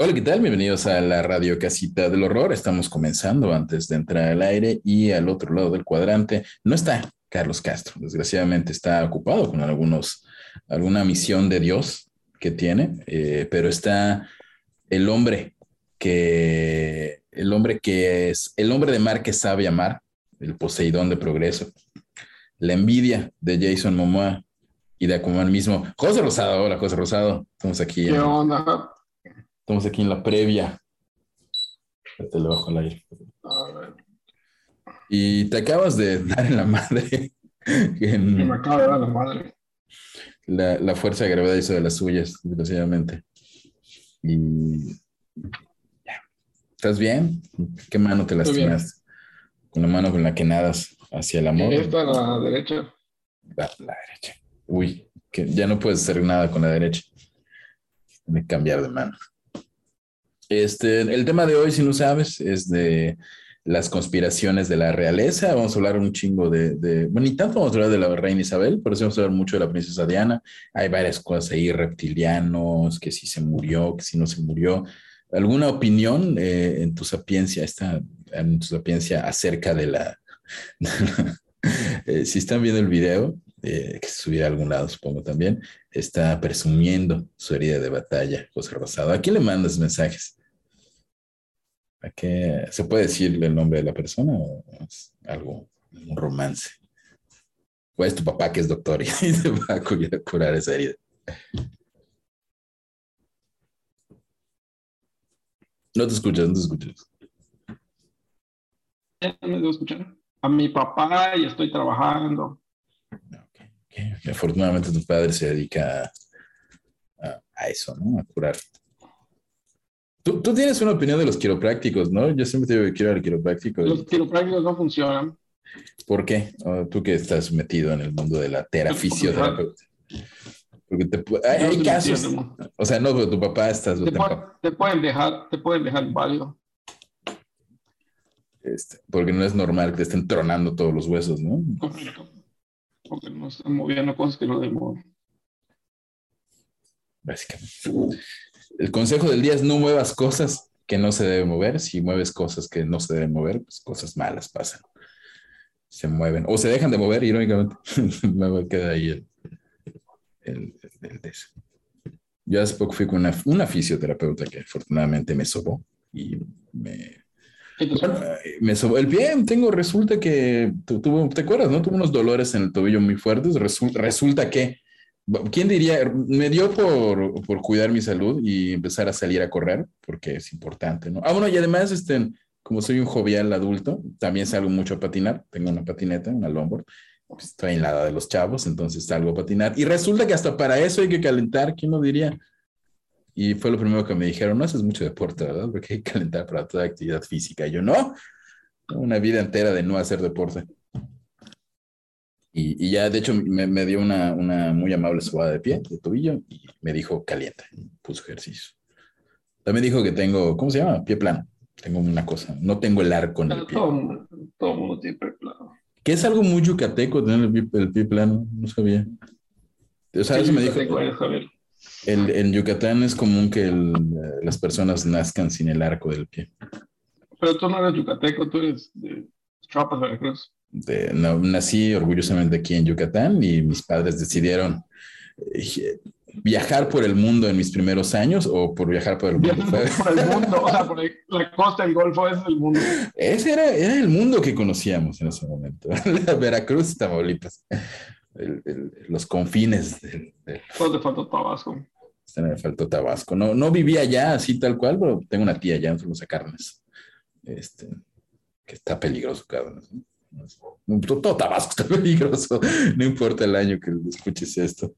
Hola, ¿qué tal? Bienvenidos a la Radio Casita del Horror. Estamos comenzando antes de entrar al aire y al otro lado del cuadrante no está Carlos Castro. Desgraciadamente está ocupado con algunos, alguna misión de Dios que tiene, eh, pero está el hombre que, el hombre que es, el hombre de mar que sabe amar, el Poseidón de Progreso, la envidia de Jason Momoa y de Aquaman mismo. José Rosado, hola José Rosado, estamos aquí. ¿Qué onda? Estamos aquí en la previa. Te lo bajo al aire. Y te acabas de dar en la madre. En... Me acaba de dar la madre. La, la, fuerza de gravedad hizo de las suyas, desgraciadamente. Y. Ya. ¿Estás bien? ¿Qué mano te lastimaste? Con la mano con la que nadas hacia el amor. Esta, la derecha. La, la derecha. Uy, que ya no puedes hacer nada con la derecha. De cambiar de mano. Este, el tema de hoy, si no sabes, es de las conspiraciones de la realeza. Vamos a hablar un chingo de, bueno, ni tanto vamos a hablar de la reina Isabel, pero sí vamos a hablar mucho de la princesa Diana. Hay varias cosas ahí, reptilianos, que si se murió, que si no se murió. ¿Alguna opinión eh, en tu sapiencia, esta, en tu sapiencia acerca de la... eh, si están viendo el video, eh, que se subirá a algún lado, supongo también, está presumiendo su herida de batalla, José Rosado. ¿A quién le mandas mensajes? ¿A qué se puede decir el nombre de la persona o es algo, un romance? ¿O es tu papá que es doctor y te va a curar esa herida? No te escuchas, no te escuchas. me debo escuchar. A mi papá y estoy trabajando. Okay, okay. Afortunadamente tu padre se dedica a, a eso, ¿no? A curar. Tú, tú, tienes una opinión de los quiroprácticos, ¿no? Yo siempre te digo que quiero al quiropráctico. Los quiroprácticos no funcionan. ¿Por qué? Oh, tú que estás metido en el mundo de la terafisioterapeuta. Porque te, hay, hay casos. O sea, no, pero tu papá estás. Te, puede, te, pueden dejar, te pueden dejar válido. Este, porque no es normal que te estén tronando todos los huesos, ¿no? Correcto. Porque no están moviendo cosas que no deben mover. Básicamente. El consejo del día es no muevas cosas que no se deben mover. Si mueves cosas que no se deben mover, pues cosas malas pasan. Se mueven o se dejan de mover, irónicamente. Me queda ahí el, el, el, el Yo hace poco fui con una, una, fisioterapeuta que afortunadamente me sobó y me, me sobó el pie. Tengo, resulta que tuvo, ¿te acuerdas? No tuve unos dolores en el tobillo muy fuertes. Resulta, resulta que ¿Quién diría? Me dio por, por, cuidar mi salud y empezar a salir a correr, porque es importante, ¿no? Ah, bueno, y además, este, como soy un jovial adulto, también salgo mucho a patinar. Tengo una patineta, una longboard. Pues estoy en la de los chavos, entonces salgo a patinar. Y resulta que hasta para eso hay que calentar, ¿quién lo diría? Y fue lo primero que me dijeron, no haces mucho deporte, ¿verdad? Porque hay que calentar para toda actividad física. Y yo, no, una vida entera de no hacer deporte. Y, y, ya, de hecho, me, me dio una, una, muy amable sobada de pie, de tobillo, y me dijo calienta, puso ejercicio. También dijo que tengo, ¿cómo se llama? Pie plano. Tengo una cosa, no tengo el arco en el pie. Todo, todo mundo tiene pie plano. Que es algo muy yucateco tener el pie, el pie plano, no sabía. O sea, eso me dijo. El, en Yucatán es común que el, las personas nazcan sin el arco del pie. Pero tú no eres yucateco, tú eres de Chiapas, Veracruz. De, no, nací orgullosamente aquí en Yucatán y mis padres decidieron eh, viajar por el mundo en mis primeros años o por viajar por el mundo. por el mundo, o sea, por el, la costa del Golfo es el mundo. Ese era, era el mundo que conocíamos en ese momento. La Veracruz, Tamaulipas. El, el, los confines del... del... Te faltó Tabasco. Me faltó Tabasco. No, no vivía allá así tal cual, pero tengo una tía allá en Carnes. Este, que está peligroso, Cárdenas. ¿no? Todo Tabasco está peligroso, no importa el año que escuches esto.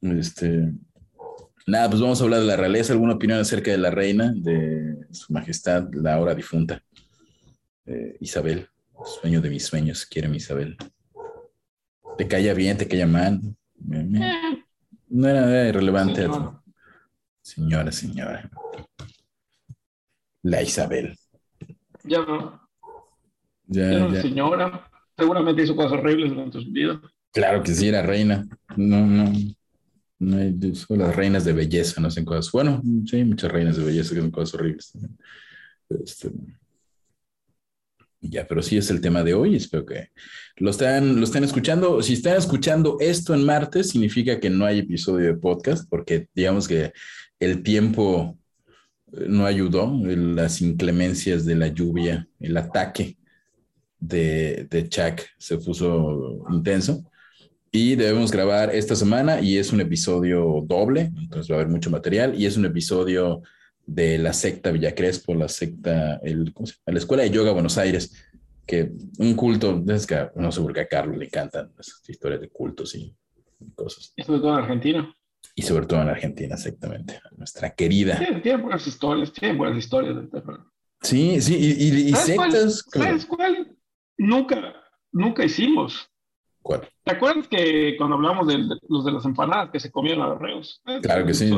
Este, Nada, pues vamos a hablar de la realeza. ¿Alguna opinión acerca de la reina, de su majestad, la ahora difunta? Eh, Isabel, sueño de mis sueños, quiere mi Isabel. Te calla bien, te calla mal. Eh, No era, era irrelevante. señora. Señora, señora. La Isabel. Ya no. Ya, Era una ya. señora. Seguramente hizo cosas horribles durante su vida. Claro que sí, era reina. No, no. No hay, son las reinas de belleza, no hacen cosas. Bueno, sí, hay muchas reinas de belleza que hacen cosas horribles también. Este, ya, pero sí es el tema de hoy. Espero que lo están, lo están escuchando. Si están escuchando esto en martes, significa que no hay episodio de podcast, porque digamos que el tiempo eh, no ayudó, las inclemencias de la lluvia, el ataque de, de Chuck se puso intenso. Y debemos grabar esta semana y es un episodio doble, entonces va a haber mucho material y es un episodio de la secta Villa Crespo, la secta, el, ¿cómo se llama? la Escuela de Yoga Buenos Aires, que un culto, es que no sé por qué a Carlos le encantan esas historias de cultos y cosas. Y sobre todo en Argentina. Y sobre todo en Argentina, exactamente, nuestra querida. Tiene, tiene buenas historias, tiene buenas historias. Sí, sí, y, y- y ¿Sabes cuál? sectas. ¿Sabes cuál? Nunca, nunca hicimos. ¿Cuál? ¿Te acuerdas que cuando hablamos de, de los de las empanadas que se comían a los reos? Claro que sí.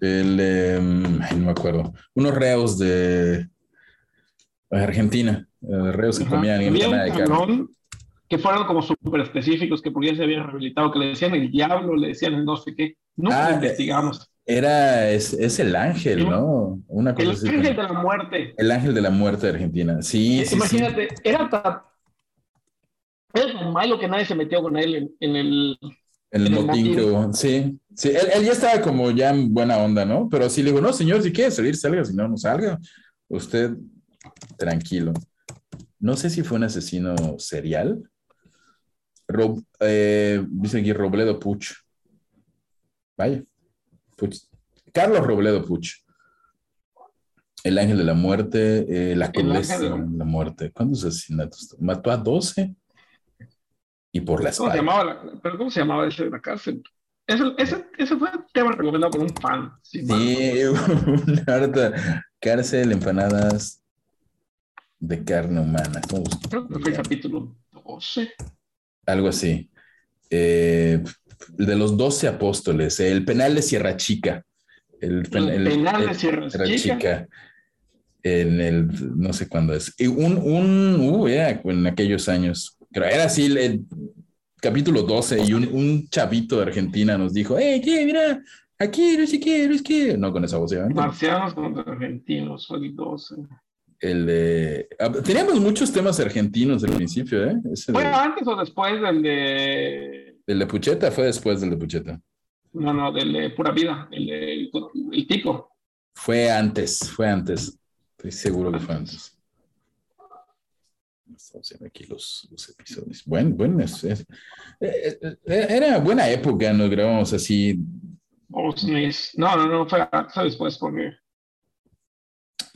El, eh, no me acuerdo. Unos reos de Argentina. eh, reos que Ajá. comían empanada de carne. que fueron como súper específicos, que porque ya se habían rehabilitado, que le decían el diablo, le decían el no sé qué. Nunca Ah, investigamos. Era, es, es el ángel. ¿no? Una cosa El así. ángel como- de la muerte. El ángel de la muerte de Argentina. Sí, sí, sí. Imagínate, era tan, era tan malo que nadie se metió con él en, en el... En el en el motín que hubo. Sí, sí. Él, él ya estaba como ya en buena onda, ¿no? Pero sí le digo, no, señor, si quiere salir, salga. Si no, no salga. Usted, tranquilo. No sé si fue un asesino serial. Rob, eh, dice aquí Robledo Puch. Vaya. Puch. Carlos Robledo Puch. El ángel de la muerte, eh, la condesa de la- la muerte. ¿Cuántos asesinatos? Mató a 12 y por la ¿Cómo se espalda. llamaba? la- ¿Pero cómo se llamaba ese de la cárcel? Ese, ese, ese fue un tema recomendado por un fan. Sí, una harta cárcel, empanadas de carne humana. ¿Cómo se Creo que fue el capítulo 12. Algo así. Eh, el de los doce apóstoles, el penal de Sierra Chica. El, pen- El penal de Sierra Chica. En el, no sé cuándo es. Y un, un, uh, era en aquellos años. Pero era así el, el capítulo 12 y un, un chavito de Argentina nos dijo, hey, ¿qué? Mira, aquí, no sé qué, no sé qué. No con esa voz, obviamente. Marcianos contra argentinos, el 12. El de- ah, teníamos muchos temas argentinos al principio, ¿eh? Ese de- ¿Fue antes o después del de... el de Pucheta fue después del de Pucheta. No, no, del de Pura Vida, el, de- el, el tipo. Fue antes, fue antes. Estoy seguro que fue antes. Estamos viendo aquí los, los episodios. Bueno, bueno, es- es- eh, eh, era buena época, nos grabamos así. No, no, no, fue, fue después porque...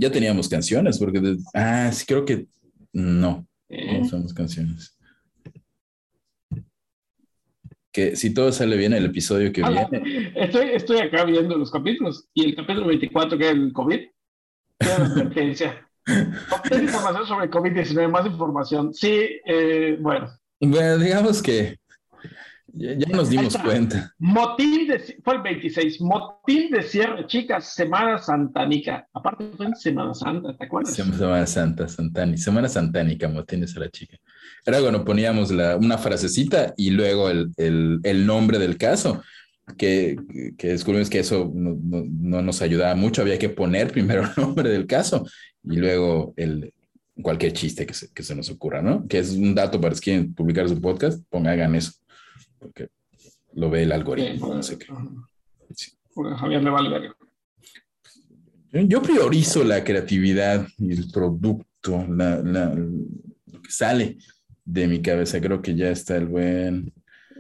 Ya teníamos canciones, porque. ah, sí, creo que no. eh, No usamos canciones. Que si todo sale bien, el episodio que no, viene. estoy, estoy acá viendo los capítulos y el capítulo 24, que es el COVID, advertencia. Obtén información sobre COVID-19, más información. Sí, eh, bueno. Bueno, digamos que ya, ya nos dimos cuenta. Motín de, fue el 26, motín de Sierra Chica, Semana Santánica. Aparte fue en Semana Santa, ¿te acuerdas? Semana Santa, Santani, Semana Santánica, motines a la chica. Era cuando poníamos la, una frasecita y luego el, el- el nombre del caso, que, que descubrimos que eso no, no- no nos ayudaba mucho. Había que poner primero el nombre del caso y luego el, cualquier chiste que se, que se nos ocurra, ¿no? Que es un dato para si quieren publicar su podcast, pongan, hagan eso, porque lo ve el Sí, algoritmo, no sé qué. Sí. Javier le vale verga. Yo priorizo la creatividad y el producto, la- la- lo que sale de mi cabeza. Creo que ya está el buen.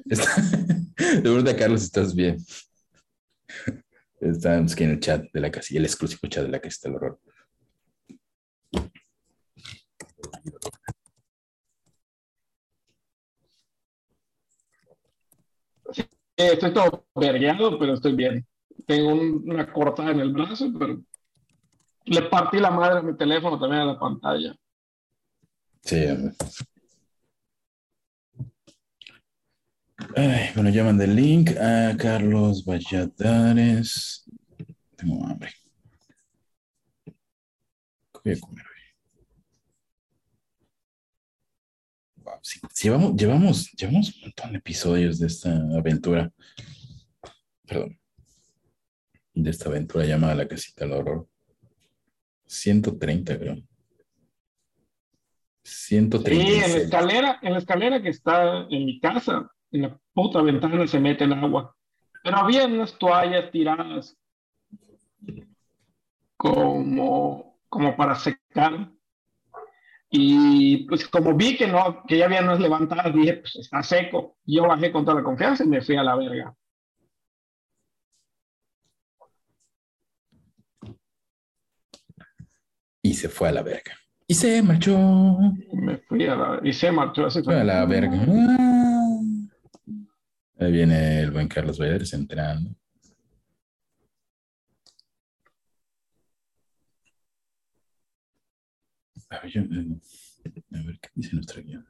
Está... De verdad, Carlos, estás bien. Estamos aquí en el chat de la casilla, el exclusivo chat de la casita del horror. Estoy todo vergueado, pero estoy bien. tengo un- una cortada en el brazo, pero le partí la madre a mi teléfono también a la pantalla. Sí. hombre. Ay, bueno, ya mandé el link a Carlos Valladares. Tengo hambre. ¿Qué voy a comer hoy? Wow, sí, llevamos, llevamos, llevamos un montón de episodios de esta aventura. Perdón. De esta aventura llamada La Casita del Horror. 130, creo. Sí, en la 136. escalera, en la escalera que está en mi casa, en la puta ventana se mete el agua. Pero había unas toallas tiradas como, como para secar. Y pues como vi que no, que ya había unas levantadas, dije, pues está seco. Yo bajé con toda la confianza y me fui a la verga. Y se fue a la verga. Y se marchó. Me fui a la y se marchó así. Fue a la verga. Ah. Ahí viene el buen Carlos Valleres entrando. A ver, yo- eh, a ver, ¿qué dice nuestra guía?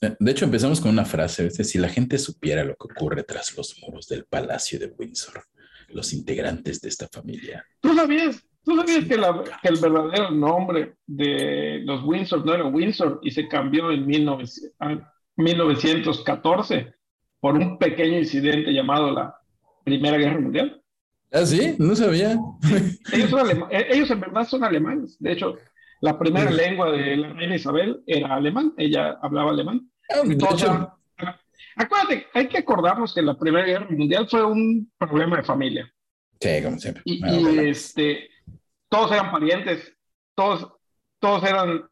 Eh, De hecho, empezamos con una frase, ¿viste? si la gente supiera lo que ocurre tras los muros del Palacio de Windsor, los integrantes de esta familia. ¿Tú sabías, tú sabías que, la- que el verdadero nombre de los Windsor no era Windsor y se cambió en 1900 a 1914 por un pequeño incidente llamado la Primera Guerra Mundial? ¿Ah, sí? No sabía. Ellos, son eh, ellos en verdad son alemanes. De hecho, la primera lengua de la reina Isabel era alemán. Ella hablaba alemán. Ah, acuérdate, hay que acordarnos que la Primera Guerra Mundial fue un problema de familia. sí, como siempre. Y, Ah, y, bueno. este, todos eran parientes, todos, todos eran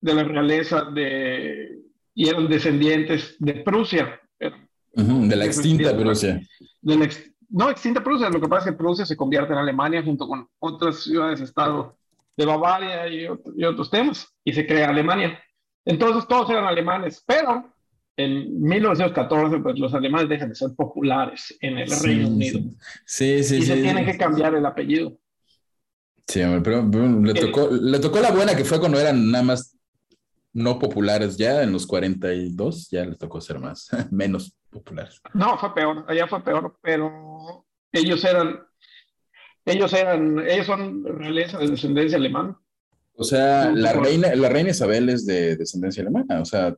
de la realeza de, y eran descendientes de Prusia. Eran Ujú, de la extinta Prusia. de la ex- no extinta Prusia, lo que pasa es que Prusia se convierte en Alemania junto con otras ciudades-estado de Bavaria y, y otros temas, y se crea Alemania. Entonces todos eran alemanes, pero en 1914 pues los alemanes dejan de ser populares en el Sí, Reino sí. Unido Sí, sí, y sí. se tienen que cambiar el apellido. Sí, hombre, pero, pero le, Eh. tocó, le tocó la buena que fue cuando eran nada más no populares ya, en los 42, ya les tocó ser más, menos populares. No, fue peor, allá fue peor, pero ellos eran, ellos eran, ellos son realeza de descendencia alemana. O sea, la reina, la reina Isabel es de descendencia alemana, o sea,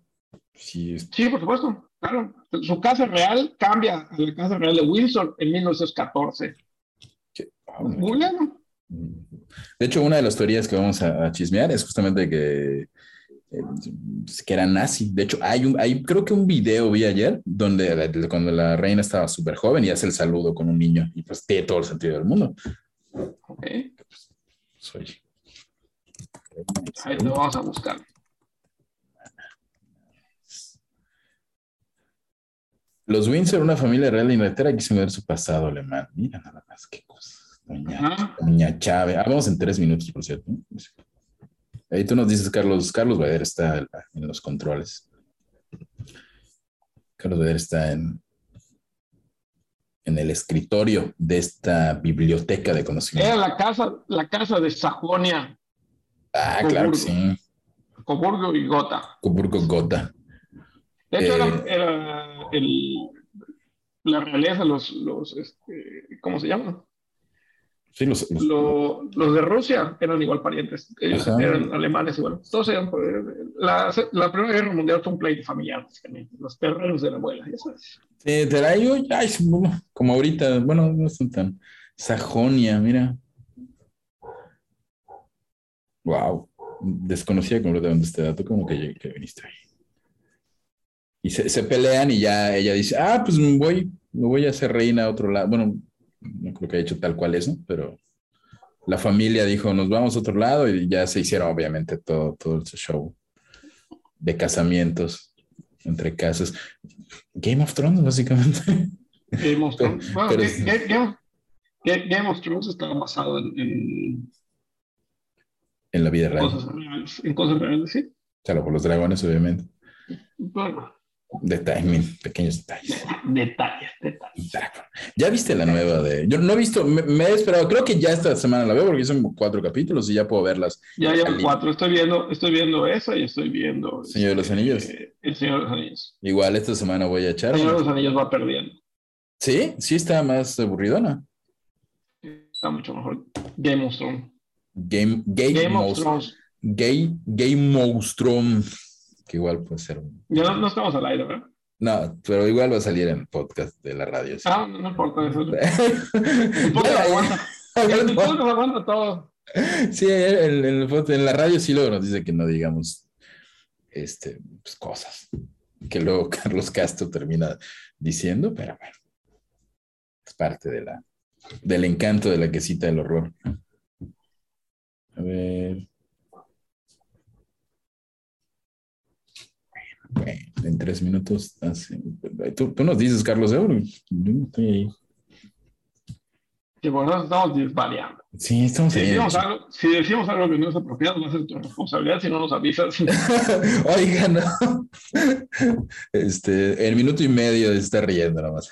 sí, es- Sí, por supuesto, claro. Su casa real cambia a la casa real de Windsor en 1914. que- ah, bueno, Googlealo. De hecho, una de las teorías que vamos a, a chismear es justamente que, eh, que era nazi. De hecho, hay, un, hay creo que un video vi ayer donde la- cuando la reina estaba súper joven y hace el saludo con un niño y pues tiene todo el sentido del mundo. Ok, Soy. ahí lo vamos a buscar. Los Windsor, una familia real de Inglaterra, quiso ver su pasado alemán. Mira nada más qué cosas. Doña. Doña Chávez. Ah, vamos en tres minutos, por cierto. Ahí tú nos dices, Carlos. Carlos Bader está en los controles. Carlos Bader está en, en el escritorio de esta biblioteca de Era conocimiento. la casa, la casa de Sajonia, Ah, claro que sí. Coburgo y Gotha. Coburgo Gotha. De hecho, Eh. era, era el, la realeza, los, los este, ¿cómo se llaman? Sí, los, los- Lo- los de Rusia eran igual parientes, ellos Ajá. eran alemanes igual. Todos eran, la, la Primera Guerra Mundial fue un pleito familiar, básicamente. Los terrenos de la abuela, ya sabes. Sí, te la como ahorita, bueno, no son tan. Sajonia, mira. Wow. Desconocía completamente este dato, como que, que viniste ahí. Y se, se pelean y ya ella dice, ah, pues me voy, me voy a hacer reina a otro lado. Bueno, no creo que haya hecho tal cual eso, pero la familia dijo, nos vamos a otro lado y ya se hicieron obviamente todo, todo ese show de casamientos entre casas. Game of Thrones, básicamente. Game of Thrones. Bueno, pero Game, Ga- Game of Thrones está basado en, en en la vida real. cosas en cosas reales, sí. Claro, por los dragones, obviamente. Bueno, De timing, pequeños detalles. Detalles, detalles. ¿Ya viste la nueva de.? Yo no he visto, me, me he esperado, creo que ya esta semana la veo porque son cuatro capítulos y ya puedo verlas. Ya llevo cuatro. Estoy viendo, estoy viendo esa y estoy viendo. Señor de los Anillos. eh, el Señor de los Anillos. Igual esta semana voy a echar. El Señor de los Anillos va perdiendo. Sí, sí está más aburridona. Está mucho mejor. Game of Thrones. Game, Game, Game of. Thrones. Gay, Game Monstrum. Que igual puede ser. un- Ya no, estamos al aire, ¿verdad? No, pero igual va a salir en el podcast de la radio. sí. Ah, no, no importa eso. El podcast aguanta. El podcast aguanta todo. Sí, el en la radio sí luego nos dice que no digamos este, pues, cosas que luego Carlos Castro termina diciendo, pero bueno, es parte de la, del encanto de la quesita del horror. A ver. Bueno, en tres minutos. hace- Tú, tú nos dices, Carlos, ¿eh? Porque yo no estoy ahí. Que bueno, nos estamos desvariando. Sí, estamos Si decimos, algo, si decimos algo que no es apropiado, a ser tu responsabilidad si no nos avisas. Oigan, no. Este, el minuto y medio estar riendo nomás.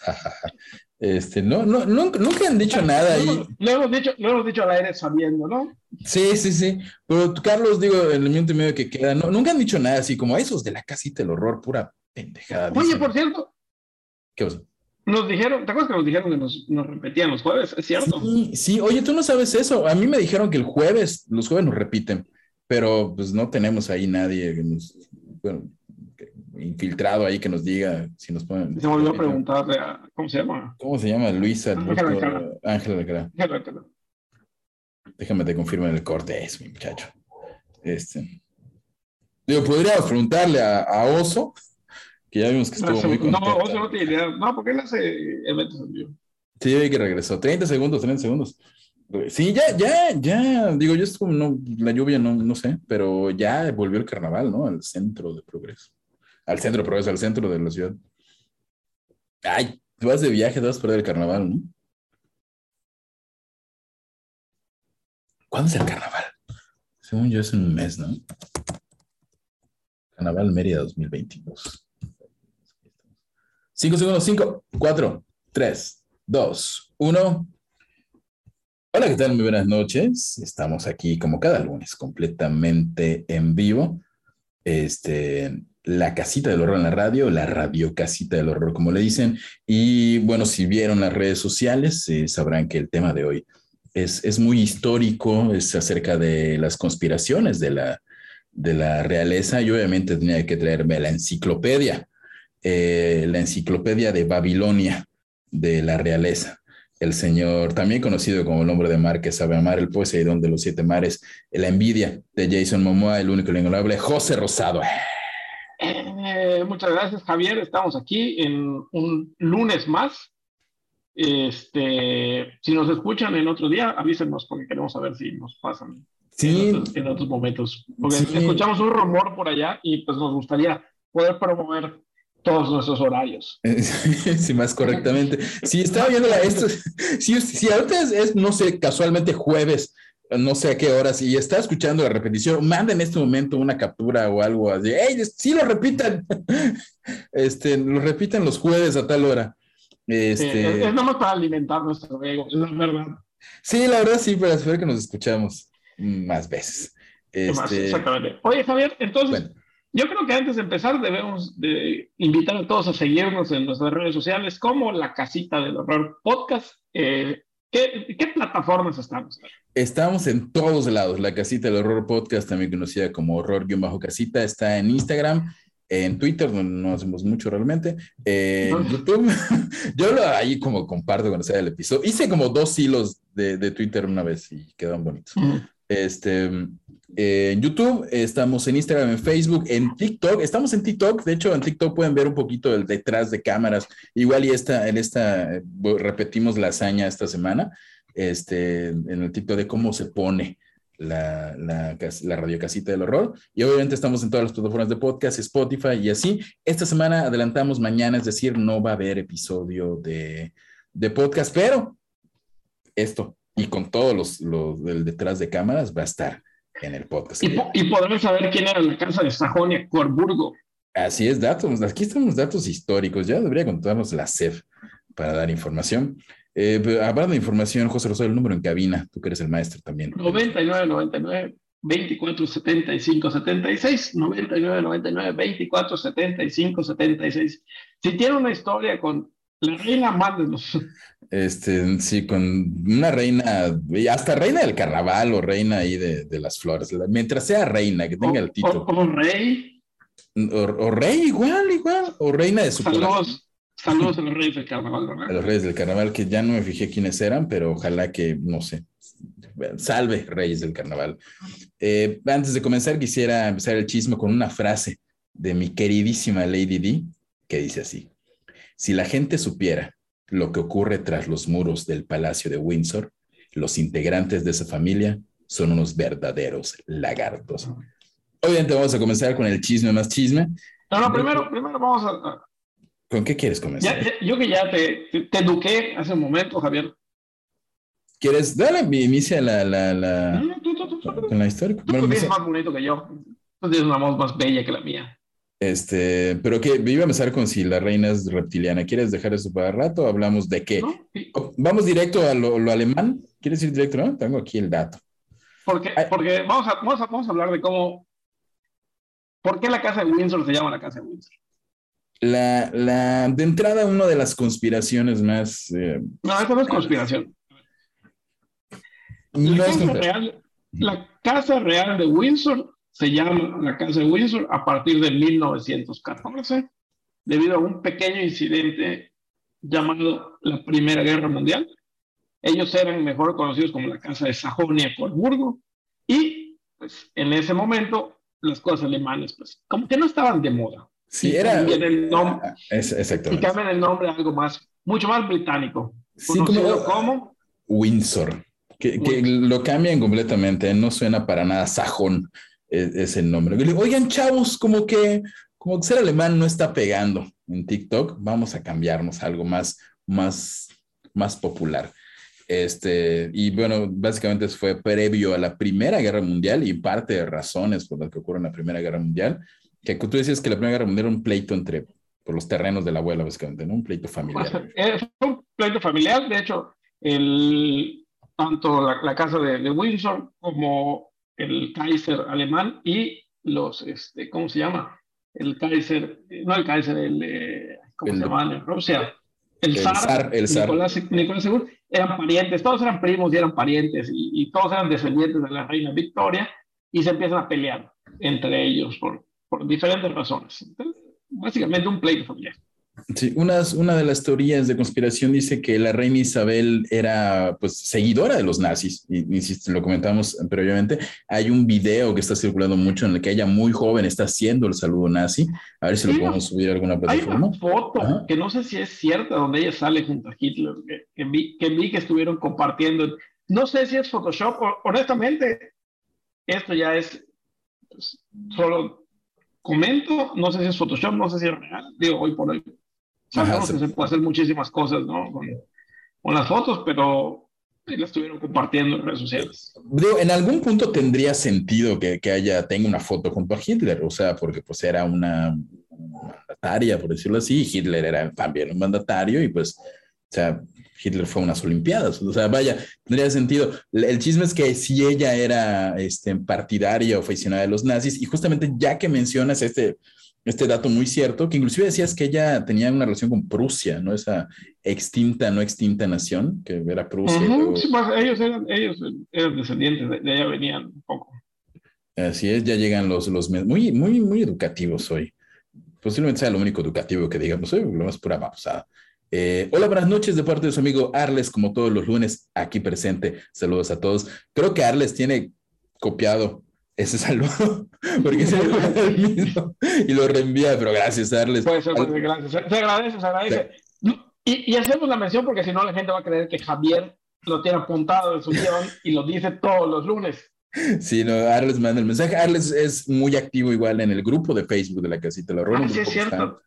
Este, no, no, nunca, nunca han dicho nada ahí. Lo, lo hemos dicho, lo hemos dicho al aire sabiendo, ¿no? Sí, sí, sí. Pero Carlos, digo, en el minuto y medio que queda, no, nunca han dicho nada así como esos de la casita del horror, pura pendejada. Oye, dicen. por cierto, ¿Qué pasa? nos dijeron, ¿te acuerdas que nos dijeron que nos, nos repetían los jueves? ¿Es cierto? Sí, sí, oye, tú no sabes eso. A mí me dijeron que el jueves, los jueves nos repiten, pero pues no tenemos ahí nadie que nos, bueno, infiltrado ahí que nos diga si nos ponen. Se me olvidó preguntarle a, ¿cómo se llama? ¿Cómo se llama? Luisa. el Ángela Alcalá. Ángela. Déjame te confirmar el corte, es mi muchacho. Este. Digo, podríamos preguntarle a, a Oso, que ya vimos que estuvo muy No, contento. Oso no tiene idea. No, porque él hace eventos en vivo. Sí, vi que regresó. 30 segundos, 30 segundos. Sí, ya, ya, ya. Digo, yo estuve, no, la lluvia no, no sé, pero ya volvió el carnaval, ¿no? Al centro de progreso. Al centro de progreso, al centro de la ciudad. Ay, tú vas de viaje, te vas a perder el carnaval, ¿no? ¿Cuándo es el carnaval? Según yo es un mes, ¿no? Carnaval Mérida 2022. Cinco segundos, cinco, cuatro, tres, dos, uno. Hola, ¿qué tal? Muy buenas noches. Estamos aquí como cada lunes, completamente en vivo. Este, la casita del horror en la radio, la radio casita del horror, como le dicen. Y bueno, si vieron las redes sociales, eh, sabrán que el tema de hoy es, es muy histórico, es acerca de las conspiraciones de la, de la realeza y obviamente tenía que traerme la enciclopedia, eh, la enciclopedia de Babilonia de la realeza. El señor, también conocido como el hombre de mar que sabe amar, el Poseidón de los siete mares, la envidia de Jason Momoa, el único inigualable José Rosado. Eh, muchas gracias, Javier. Estamos aquí en un lunes más. Este, si nos escuchan en otro día, avísenos porque queremos saber si nos pasan Sí, en, otros, en otros momentos. Porque Sí. escuchamos un rumor por allá y pues nos gustaría poder promover todos nuestros horarios. sí, más correctamente. Si estaba viendo la, esto, si, si ahorita es, es, no sé, casualmente jueves, no sé a qué horas, y está escuchando la repetición, manda en este momento una captura o algo así. ¡Ey, sí lo repitan! Este, lo repitan los jueves a tal hora. Este, Eh, es, es nada más para alimentar nuestro ego, es la verdad. Sí, la verdad sí, pero espero que nos escuchamos más veces. Más, Este, exactamente. Oye, Javier, entonces, bueno, yo creo que antes de empezar debemos de invitar a todos a seguirnos en nuestras redes sociales como La Casita del Horror Podcast. Eh, ¿qué, ¿Qué plataformas estamos? Estamos en todos lados. La Casita del Horror Podcast, también conocida como Horror-Casita, está en Instagram, en Twitter, donde no hacemos mucho realmente, en. YouTube. Yo lo ahí como comparto cuando sea el episodio. Hice como dos hilos de, de Twitter una vez y quedan bonitos. Este, eh, en YouTube, estamos en Instagram, en Facebook, en TikTok. Estamos en TikTok. De hecho, en TikTok pueden ver un poquito el detrás de cámaras. Igual y esta, en esta, eh, repetimos la hazaña esta semana, este, en el TikTok de cómo se pone la, la, la radio casita del horror. Y obviamente estamos en todas las plataformas de podcast, Spotify y así. Esta semana adelantamos mañana, es decir, no va a haber episodio de, de podcast, pero esto y con todos los, los del detrás de cámaras va a estar en el podcast. Y, po- y podremos saber quién era la casa de Sajonia Corburgo. Así es, datos. Aquí están los datos históricos. Ya debería contarnos la CEF para dar información. Eh, hablando de información, José Rosario, el número en cabina, tú que eres el maestro también. 99, 99, 24, 75, 76, 99, 99, 24, 75, 76. Si tiene una historia con la reina, mándenos. Este, sí, con una reina, hasta reina del carnaval o reina ahí de, de las flores, mientras sea reina, que tenga o, el título. O, o rey. O, o, rey, igual, igual, o reina de su Saludos. Saludos a los reyes del carnaval, ¿verdad? A los reyes del carnaval, que ya no me fijé quiénes eran, pero ojalá que, no sé, salve reyes del carnaval. Eh, antes de comenzar, quisiera empezar el chisme con una frase de mi queridísima Lady D, que dice así, si la gente supiera lo que ocurre tras los muros del Palacio de Windsor, los integrantes de esa familia son unos verdaderos lagartos. Obviamente vamos a comenzar con el chisme más chisme. No, no, primero, primero vamos a, ¿Con qué quieres comenzar? Ya, yo que ya te, te, te, eduqué hace un momento, Javier. ¿Quieres? Dale, inicia la, la, la, no, tú, tú, tú, con la historia. Tú bueno, tienes más bonito que yo. Tú tienes una voz más bella que la mía. Este, pero que iba a empezar con si la reina es reptiliana. ¿Quieres dejar eso para rato hablamos de qué? ¿No? Vamos directo a lo, lo, alemán. ¿Quieres ir directo? No, tengo aquí el dato. Porque, porque vamos, a, vamos, a, vamos a hablar de cómo. ¿Por qué la casa de Windsor se llama la casa de Windsor? La, la, de entrada, una de las conspiraciones más. Eh, no, esa no es conspiración. No la, es casa real, la Casa Real de Windsor se llama la Casa de Windsor a partir de 1914, debido a un pequeño incidente llamado la Primera Guerra Mundial. Ellos eran mejor conocidos como la Casa de Sajonia-Coburgo y pues, en ese momento las cosas alemanas, pues, como que no estaban de moda. Sí, y era. el nombre, Es, y exactamente. cambian el nombre a algo más, mucho más británico. Sí, como- como Windsor. Que, que lo cambian completamente, no suena para nada sajón es, es el nombre. Oigan, chavos, como que, como que ser alemán no está pegando en TikTok, vamos a cambiarnos a algo más, más, más popular. Este, y bueno, básicamente fue previo a la Primera Guerra Mundial y parte de razones por las que ocurre en la Primera Guerra Mundial, que tú decías que la Primera Guerra Mundial era un pleito entre, por los terrenos de la abuela, básicamente, ¿no? Un pleito familiar. Eh, fue un pleito familiar, de hecho, el, tanto la, la casa de, de, Windsor como el Kaiser alemán y los, este, ¿cómo se llama? El Kaiser, no el Kaiser, el, eh, ¿cómo El- se llama? En Rusia. El, el zar, zar, el zar. Nicolás, Nicolás II, eran parientes, todos eran primos y eran parientes, y, y todos eran descendientes de la reina Victoria, y se empiezan a pelear entre ellos por, por diferentes razones. Entonces, básicamente un pleito familiar. Sí, unas, una de las teorías de conspiración dice que la reina Isabel era pues seguidora de los nazis, insisto, lo comentamos previamente, hay un video que está circulando mucho en el que ella muy joven está haciendo el saludo nazi, a ver si lo Sí, podemos subir a alguna Hay plataforma. una foto Ajá. que no sé si es cierta donde ella sale junto a Hitler, que, que vi, que vi que estuvieron compartiendo. No sé si es Photoshop, o- honestamente, esto ya es pues, solo comento, no sé si es Photoshop, no sé si es real, digo, hoy por hoy. Sabemos Ajá, sí. que se puede hacer muchísimas cosas, ¿no? Con, con las fotos, pero sí las estuvieron compartiendo en redes sociales. Digo, en algún punto tendría sentido que, que haya, tenga una foto junto a Hitler, o sea, porque pues era una mandataria, por decirlo así, y Hitler era también un mandatario y pues, o sea, Hitler fue a unas Olimpiadas, o sea, vaya, tendría sentido. El chisme es que si ella era este, partidaria o aficionada de los nazis, y justamente ya que mencionas este, este dato muy cierto, que inclusive decías que ella tenía una relación con Prusia, ¿no? Esa extinta, no extinta nación, que era Prusia. luego- sí, pues, ellos, eran, ellos eran descendientes, de, de allá venían un poco. Así es, ya llegan los, los muy, muy, muy educativos hoy. Posiblemente sea lo único educativo que digamos hoy, lo más pura babosada. Eh, hola, buenas noches de parte de su amigo Arles, como todos los lunes, aquí presente. Saludos a todos. Creo que Arles tiene copiado ese saludo, porque se el mismo y lo reenvía, pero gracias, Arles. Puede ser, ser, gracias. Se, agradece, se agradece. Y, y hacemos la mención porque si no la gente va a creer que Javier lo tiene apuntado en su guion y lo dice todos los lunes. Sí, no, Arles manda el mensaje. Arles es muy activo igual en el grupo de Facebook de la Casita de la Ah, sí, es está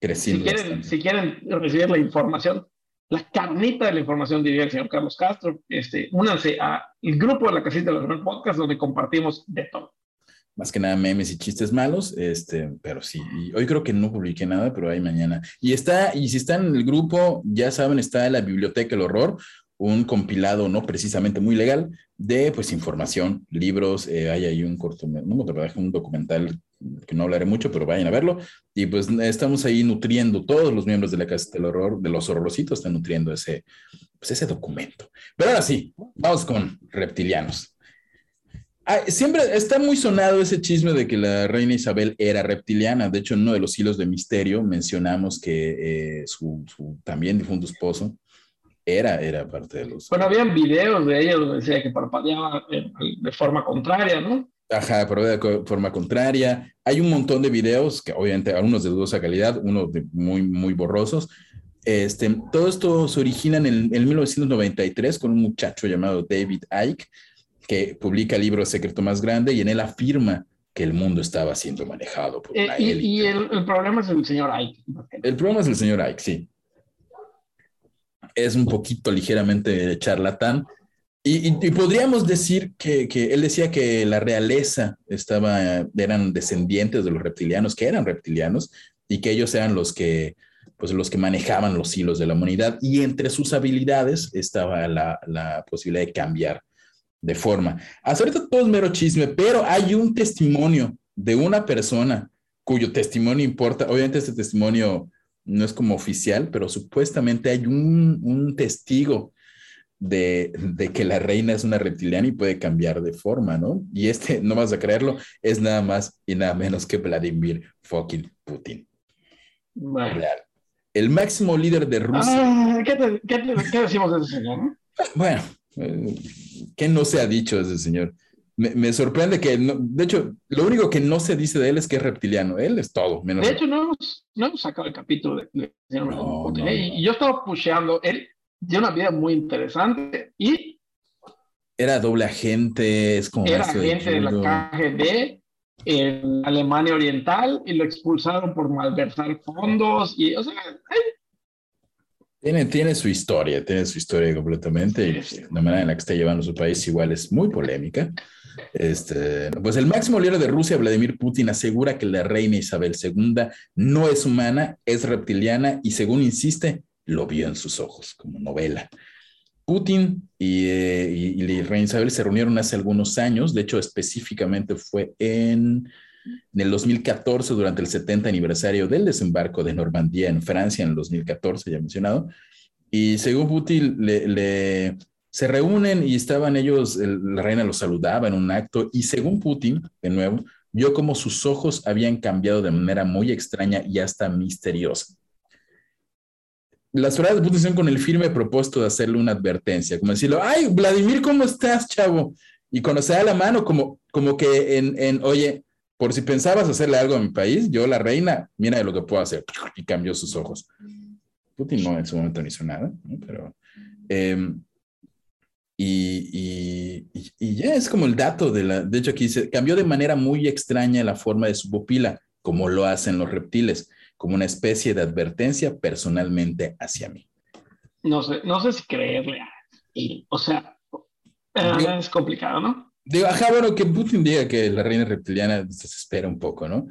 cierto. Si creciendo. quieren, si quieren recibir la información, la carnita de la información, diría el señor Carlos Castro, este, únanse al grupo de la Casita de los Podcast donde compartimos de todo. más que nada memes y chistes malos, este, pero sí, y hoy creo que no publiqué nada, pero hay mañana. Y está, y si están en el grupo, ya saben, está en la Biblioteca El Horror, un compilado no precisamente muy legal de pues información, libros, eh, hay ahí un corto, no, un documental que no hablaré mucho, pero vayan a verlo. Y pues estamos ahí nutriendo, todos los miembros de la Casa del Horror, de los horrorcitos, están nutriendo ese, pues ese documento. Pero ahora sí, vamos con reptilianos. Ah, siempre está muy sonado ese chisme de que la reina Isabel era reptiliana. De hecho, en uno de los hilos de misterio mencionamos que eh, su, su, también difunto esposo era, era parte de los... Bueno, habían videos de ella donde decía que parpadeaba de forma contraria, ¿no? Ajá, pero de forma contraria. Hay un montón de videos que obviamente algunos de dudosa calidad, unos de muy, muy borrosos. Este, todo esto se origina en, el, en 1993 con un muchacho llamado David Icke, que publica el libro Secreto Más Grande y en él afirma que el mundo estaba siendo manejado por una eh, y, y el, el, problema es el señor Ike. El problema es el señor Ike, sí es un poquito ligeramente charlatán. Y, podríamos decir que, él decía que la realeza estaba, eran descendientes de los reptilianos, que eran reptilianos, y que ellos eran los que, pues, los que manejaban los hilos de la humanidad. Y entre sus habilidades estaba la, la posibilidad de cambiar de forma. Hasta ahorita todo es mero chisme, pero hay un testimonio de una persona cuyo testimonio importa. Obviamente este testimonio no es como oficial, pero supuestamente hay un, testigo de, que la reina es una reptiliana y puede cambiar de forma, ¿no? Y este, no vas a creerlo, es nada más y nada menos que Vladimir fucking Putin. El máximo líder de Rusia. Ah, ¿qué, decimos de ese señor? Bueno, eh, ¿qué no se ha dicho de ese señor? me, sorprende que, de hecho, lo único que no se dice de él es que es reptiliano. Él es todo. Menos de hecho, no hemos, no hemos, sacado el capítulo de, y yo estaba pusheando. Él tiene una vida muy interesante y. Era doble agente, es como. Era agente de, la KGB en Alemania Oriental y lo expulsaron por malversar fondos. Y, o sea, tiene, tiene su historia, tiene su historia completamente. Y la manera en la que está llevando su país igual es muy polémica. Este, pues el máximo líder de Rusia, Vladimir Putin, asegura que la reina Isabel II no es humana, es reptiliana y según insiste, lo vio en sus ojos como novela. Putin y, eh, y, y, la reina Isabel se reunieron hace algunos años, de hecho específicamente fue en, el 2014 durante el 70 aniversario del desembarco de Normandía en Francia en el 2014, ya mencionado, y según Putin se reúnen y estaban ellos, la reina los saludaba en un acto y según Putin, de nuevo, vio como sus ojos habían cambiado de manera muy extraña y hasta misteriosa. Las palabras de Putin son con el firme propósito de hacerle una advertencia, como decirlo, ay, Vladimir, ¿cómo estás, chavo? Y cuando se da la mano, como, como que en, en, oye, por si pensabas hacerle algo a mi país, yo, la reina, mira lo que puedo hacer. Y cambió sus ojos. Putin no en su momento no hizo nada, pero... Eh, y, ya es como el dato de la, de hecho aquí dice, cambió de manera muy extraña la forma de su pupila, como lo hacen los reptiles, como una especie de advertencia personalmente hacia mí. No sé, no sé si creerle. O sea, eh, es complicado, ¿no? Digo, ajá, bueno, que Putin diga que la reina reptiliana se espera un poco, ¿no?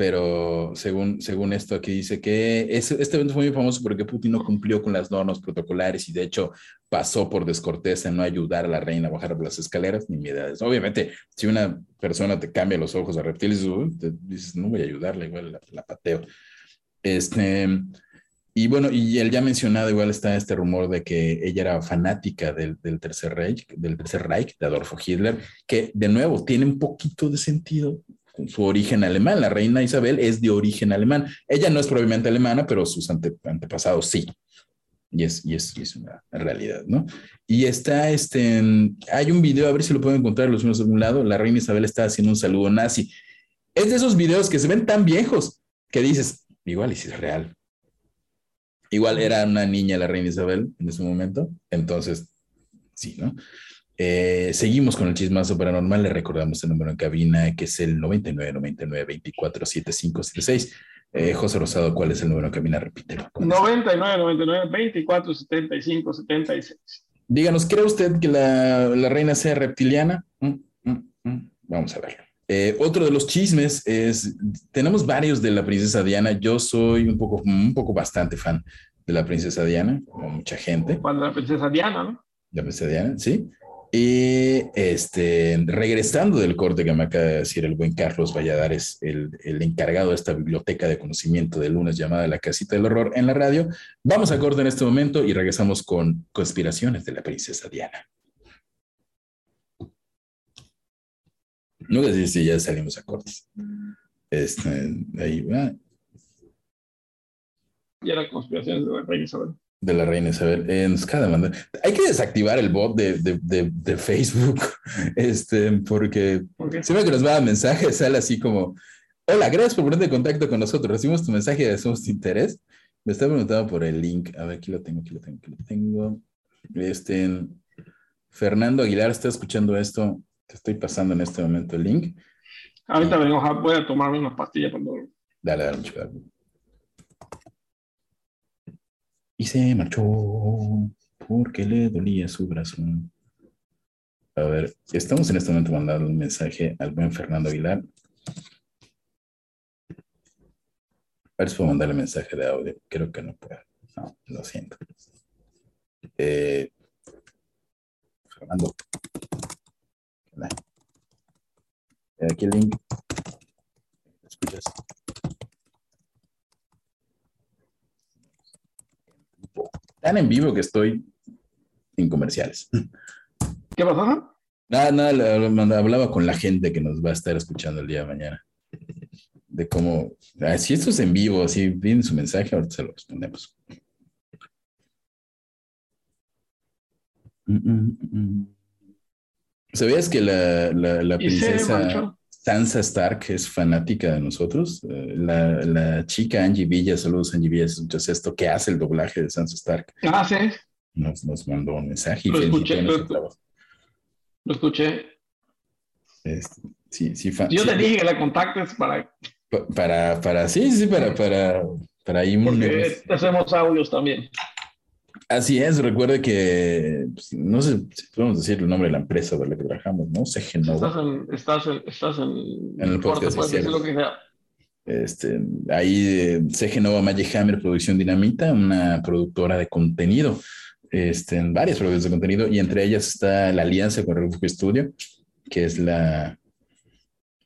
pero según, según esto aquí dice que este evento fue muy famoso porque Putin no cumplió con las normas protocolares y de hecho pasó por descortés en no ayudar a la reina a bajar por las escaleras ni miedades. Obviamente, si una persona te cambia los ojos a reptiles, te dices, no voy a ayudarle, igual la, pateo. Este, y bueno, y el ya mencionado, igual está este rumor de que ella era fanática del, del, Tercer Reich, del Tercer Reich, de Adolfo Hitler, que de nuevo tiene un poquito de sentido su origen alemán. La reina Isabel es de origen alemán. Ella no es probablemente alemana, pero sus antepasados sí. Y es, y es, es, una realidad, ¿no? Y está, este, hay un video, a ver si lo puedo encontrar los unos de un lado, la reina Isabel está haciendo un saludo nazi. Es de esos videos que se ven tan viejos que dices, igual y si es real. Igual era una niña la reina Isabel en ese momento, entonces, sí, ¿no? Eh, seguimos con el chismazo paranormal. Le recordamos el número en cabina que es el 9999 24 7576. Eh, José Rosado, ¿cuál es el número en cabina? Repítelo. 9999 24 75 76. Díganos, ¿cree usted que la, la reina sea reptiliana? Mm, mm, mm. Vamos a ver. Eh, otro de los chismes es, tenemos varios de la princesa Diana. Yo soy un poco, un poco bastante fan de la princesa Diana, como mucha gente. Cuando la princesa Diana, ¿no? La princesa Diana, sí. Y este, regresando del corte que me acaba de decir el buen Carlos Valladares, el, el encargado de esta biblioteca de conocimiento de lunes llamada La Casita del Horror en la radio, vamos a corte en este momento y regresamos con conspiraciones de la princesa Diana. No sé si ya salimos a cortes. Este, ahí va. Y era conspiraciones de la reina Isabel. De la reina Isabel. Eh, nos de mandar- Hay que desactivar el bot de, de, de, de Facebook, este, porque ¿Por siempre que nos manda mensajes sale así como, hola, gracias por ponerte en contacto con nosotros. Recibimos tu mensaje y agradecemos tu interés. Me está preguntando por el link. A ver, aquí lo tengo, aquí lo tengo, aquí lo tengo. Este, Fernando Aguilar está escuchando esto. Te estoy pasando en este momento el link. Ahorita vengo, voy a tomarme una pastilla cuando... Dale, dale, mucho cuidado. Y se marchó porque le dolía su brazo. A ver, estamos en este momento mandando un mensaje al buen Fernando Aguilar. A ver si puedo mandarle mensaje de audio. Creo que no puedo. No, lo siento. Eh, Fernando. Eh, Aquí el link. ¿Escuchas? Tan en vivo que estoy sin comerciales. ¿Qué pasó? Nada, nada, hablaba con la gente que nos va a estar escuchando el día de mañana. De cómo, ah, si esto es en vivo, si viene su mensaje, ahorita se lo respondemos. Mm, mm, mm. ¿Sabías que la, la, princesa. Sansa Stark es fanática de nosotros? Eh, La, la chica Angie Villa, saludos Angie Villa, escuchas esto, que hace el doblaje de Sansa Stark, Ah, sí, nos, nos mandó un mensaje y Lo escuché, lo- escuché. Este, sí, sí, Yo sí, te dije que la contactes para... pa- para, para, sí, sí, para, para, para ahí Porque hacemos audios también. Así es, recuerde que, pues, no sé si podemos decir el nombre de la empresa de la que trabajamos, ¿no? CG Nova. Estás en, estás en, estás en, En el podcast, puedes decir lo que sea. Este, ahí eh, CG Nova Magic Hammer Producción Dinamita, una productora de contenido, este, en varias producciones de contenido, y entre ellas está la alianza con Refugio Studio, que es la,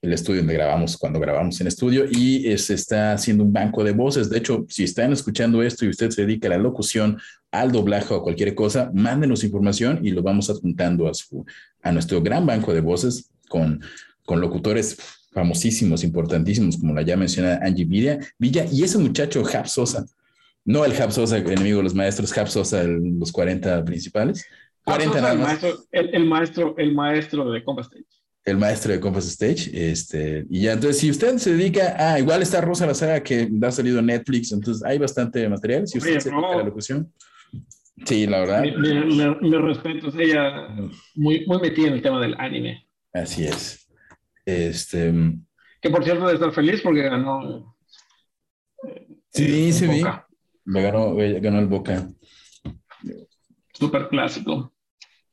el estudio donde grabamos cuando grabamos en estudio, y eh, se está haciendo un banco de voces. De hecho, si están escuchando esto y usted se dedica a la locución, al doblaje o a cualquier cosa, mándenos información y lo vamos adjuntando a, su, a nuestro gran banco de voces con, con locutores famosísimos, importantísimos, como la ya mencionada Angie Villa, Villa y ese muchacho Jab Sosa. No el Jab Sosa, enemigo de los maestros, Jab Sosa, el- los 40 principales. 40 Ah, nada el, más. maestro, el, el maestro, el maestro de Compa Stage. El maestro de Compass Stage. Este, y ya, entonces, si usted se dedica a, igual está Rosa la saga que ha salido en Netflix, entonces hay bastante material. Si usted Oye, se dedica a la locución. Sí, la verdad. Mi respeto, es ella muy, muy metida en el tema del anime. Así es. Este, Que por cierto debe estar feliz porque ganó. eh, sí, vi. Boca. Me ganó, eh, ganó el Boca. Súper clásico.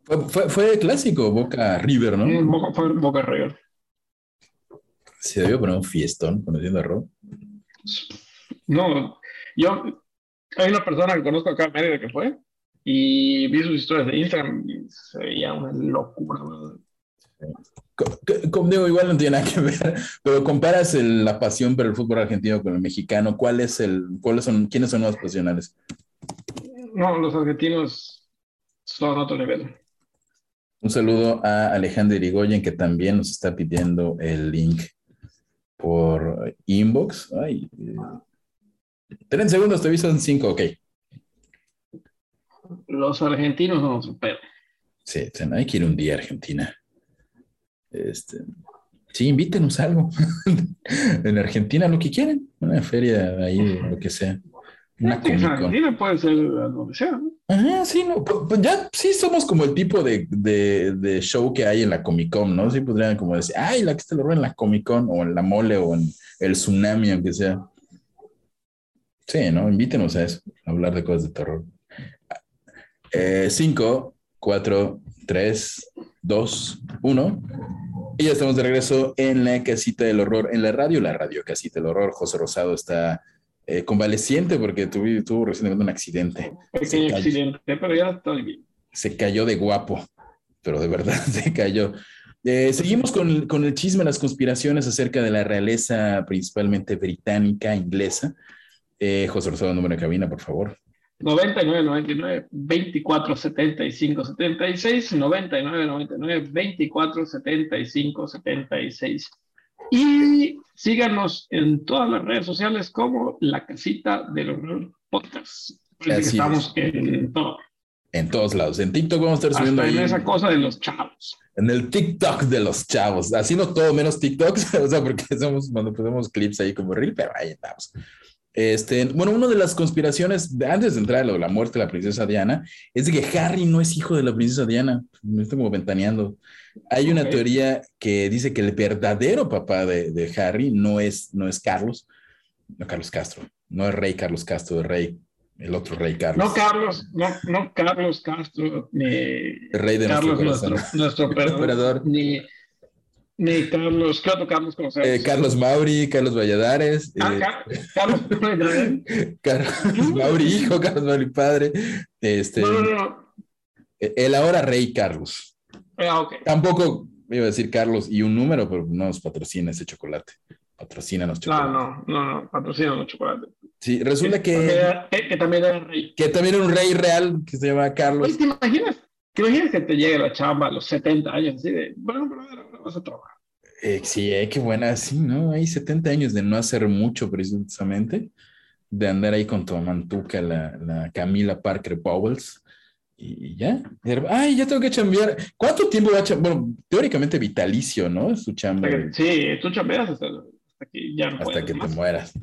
Fue, fue, fue clásico, Boca River, ¿no? Boca, fue Boca River. Se debió poner un fiestón conociendo a Rob. No, yo. Hay una persona que conozco acá en Mérida que fue y vi sus historias de Instagram y se veía una locura. ¿no? Co- co- Como digo, igual no tiene nada que ver, pero comparas el- la pasión por el fútbol argentino con el mexicano, ¿cuál es el, cuáles son, quiénes son más pasionales? No, los argentinos son otro nivel. Un saludo a Alejandro Irigoyen, que también nos está pidiendo el link por inbox. Ay, eh, 30 segundos, te aviso en 5, ok. Los argentinos no son pedo. Sí, hay que ir un día a Argentina. Este, sí, invítenos algo. en Argentina, lo que quieran. Una feria ahí, lo que sea. Una Sí, Con. Argentina puede ser donde sea. ¿no? Ajá, sí, no, pu- pues ya sí somos como el tipo de, de, de show que hay en la Comic Con, ¿no? Sí podrían como decir, ay, la que te lo roba en la Comic Con o en la mole o en el tsunami, aunque sea. Sí, ¿no? Invítenos a eso, a hablar de cosas de terror. Eh, cinco, cuatro, tres, dos, uno. Y ya estamos de regreso en la casita del horror, en la radio, la radio casita del horror. José Rosado está eh, convaleciente porque tuvo, tuvo recientemente un accidente. Pequeño cayó. accidente, pero ya estoy bien. Se cayó de guapo, pero de verdad se cayó. Eh, seguimos con, el- con el chisme, las conspiraciones acerca de la realeza, principalmente británica, inglesa. Eh, José Rosado, número de cabina, por favor. 99, 99, 24, 75, 76, 99, 99, 24, 75, 76. Y síganos en todas las redes sociales como La Casita del Horror Podcast. Estamos en todo. En todos lados. En TikTok vamos a estar subiendo Hasta en ahí. esa cosa de los chavos. En el TikTok de los chavos. Así no todo menos TikToks, o sea, porque hacemos, cuando ponemos clips ahí como reel, pero ahí estamos. Este, bueno, una de las conspiraciones, de- antes de entrar a lo de la muerte de la princesa Diana, es de que Harry no es hijo de la princesa Diana. Me estoy como ventaneando. Hay una teoría que dice que el verdadero papá de, de Harry no es, no es Carlos, no Carlos Castro, no es rey Carlos Castro, es rey, el otro rey Carlos. No Carlos, no, no Carlos Castro, ni el rey de Carlos nuestro nuestro, nuestro Emperador. ni, ni Carlos, ¿qué otro Carlos conocemos? Eh, Carlos Mauri, Carlos Valladares. Ah, eh, Car- Carlos, Carlos Mauri hijo, Carlos Mauri padre, este, no, no, no, no. el ahora rey Carlos. Ah, ok. Tampoco iba a decir Carlos y un número, pero no nos patrocina ese chocolate. Patrocínanos No, chocolate. no, no, no, patrocina los chocolates. Sí, resulta Que, que, que, que también era rey. que también era un rey real que se llama Carlos. Oye, ¿te imaginas? ¿Te imaginas que te llegue la chamba a los 70 años? Así de, bueno, ahora vas a trabajar. Eh, sí, eh, qué buena, sí, ¿no? Hay 70 años de no hacer mucho precisamente, de andar ahí con tu mantuca, la, la Camila Parker Bowles, y, y ya. Ay, ya tengo que chambear. ¿Cuánto tiempo va a chambear? Bueno, teóricamente vitalicio, ¿no? Su chamba. Sí, tú chambeas hasta, hasta que ya no hasta que te mueras.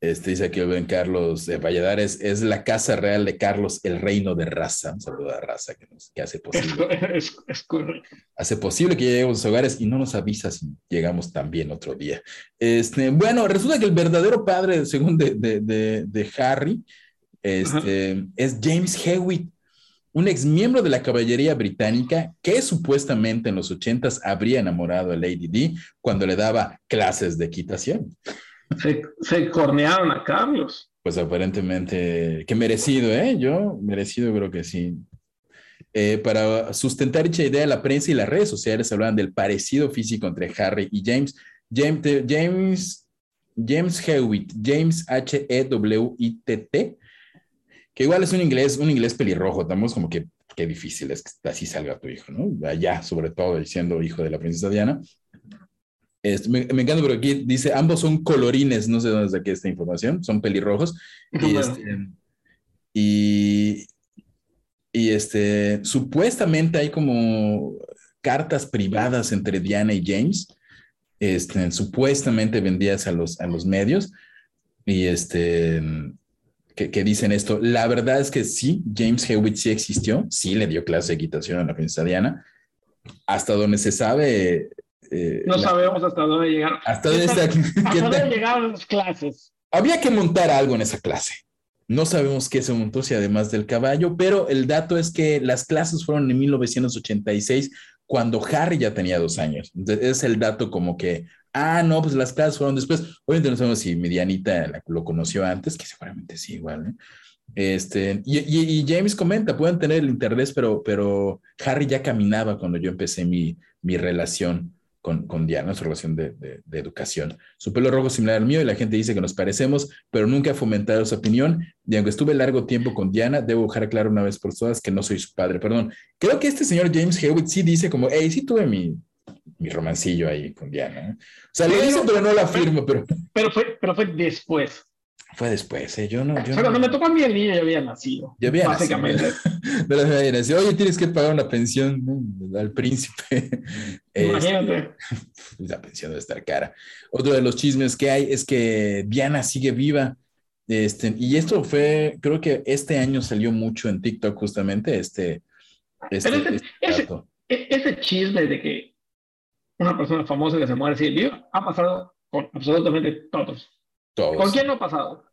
Este dice aquí el buen Carlos de Valladares, es la casa real de Carlos, el reino de raza. Un saludo a raza que, nos, que hace posible, es, hace posible que lleguemos a sus hogares y no nos avisa si llegamos también otro día. Este, bueno, resulta que el verdadero padre, según de, de, de, de Harry, este, es James Hewitt, un ex miembro de la caballería británica que supuestamente en los ochentas habría enamorado a Lady Di cuando le daba clases de equitación. Se, se cornearon a Carlos. Pues aparentemente, que merecido, ¿eh? Yo, merecido creo que sí. Eh, para sustentar dicha idea, la prensa y las redes sociales hablaban del parecido físico entre Harry y James. James, James, James Hewitt, James H-E-W-I-T-T, que igual es un inglés, un inglés pelirrojo, estamos como que qué difícil es que así salga tu hijo, ¿no? Allá, sobre todo, siendo hijo de la princesa Diana. Este, me, me encanta porque aquí dice, ambos son colorines, no sé dónde saqué esta información, son pelirrojos. Y, Bueno, este, y, y este, supuestamente hay como cartas privadas entre Diana y James, este, supuestamente vendidas a los, a los medios, y este, que, que dicen esto. La verdad es que sí, James Hewitt sí existió, sí le dio clase de equitación a la princesa Diana, hasta donde se sabe. Eh, no la- sabemos hasta dónde llegaron. hasta dónde está. ¿Hasta qué dónde tal- llegaron las clases? había que montar algo en esa clase. No sabemos qué se montó, si además del caballo, pero el dato es que las clases fueron en 1986, cuando Harry ya tenía dos años. Entonces, es el dato como que, ah, no, pues las clases fueron después. Obviamente no sabemos si Medianita la- lo conoció antes, que seguramente sí, igual. ¿eh? Este, y, y- y James comenta, pueden tener el interés, pero, pero Harry ya caminaba cuando yo empecé mi, mi relación con, con Diana, nuestra relación de, de- de educación. Su pelo rojo es similar al mío y la gente dice que nos parecemos, pero nunca he fomentado esa opinión. Y aunque estuve largo tiempo con Diana, debo dejar claro una vez por todas que no soy su padre. Perdón. Creo que este señor James Hewitt sí dice como, hey, sí tuve mi, mi romancillo ahí con Diana. O sea, lo dice, pero no lo afirmo, pero Pero fue, pero fue después. Fue después, ¿eh? Yo no, yo sea, no. cuando me tocó a mí el niño ya había nacido. Ya había básicamente. De las maneras, oye, tienes que pagar una pensión ¿no? al príncipe. Imagínate. Este, la pensión debe estar cara. Otro de los chismes que hay es que Diana sigue viva. Este, y esto fue, creo que este año salió mucho en TikTok justamente, este, este, Pero ese- este ese-. E- ese chisme de que una persona famosa que se muere sigue viva ha pasado con absolutamente todos. Todos. ¿Con quién no ha pasado?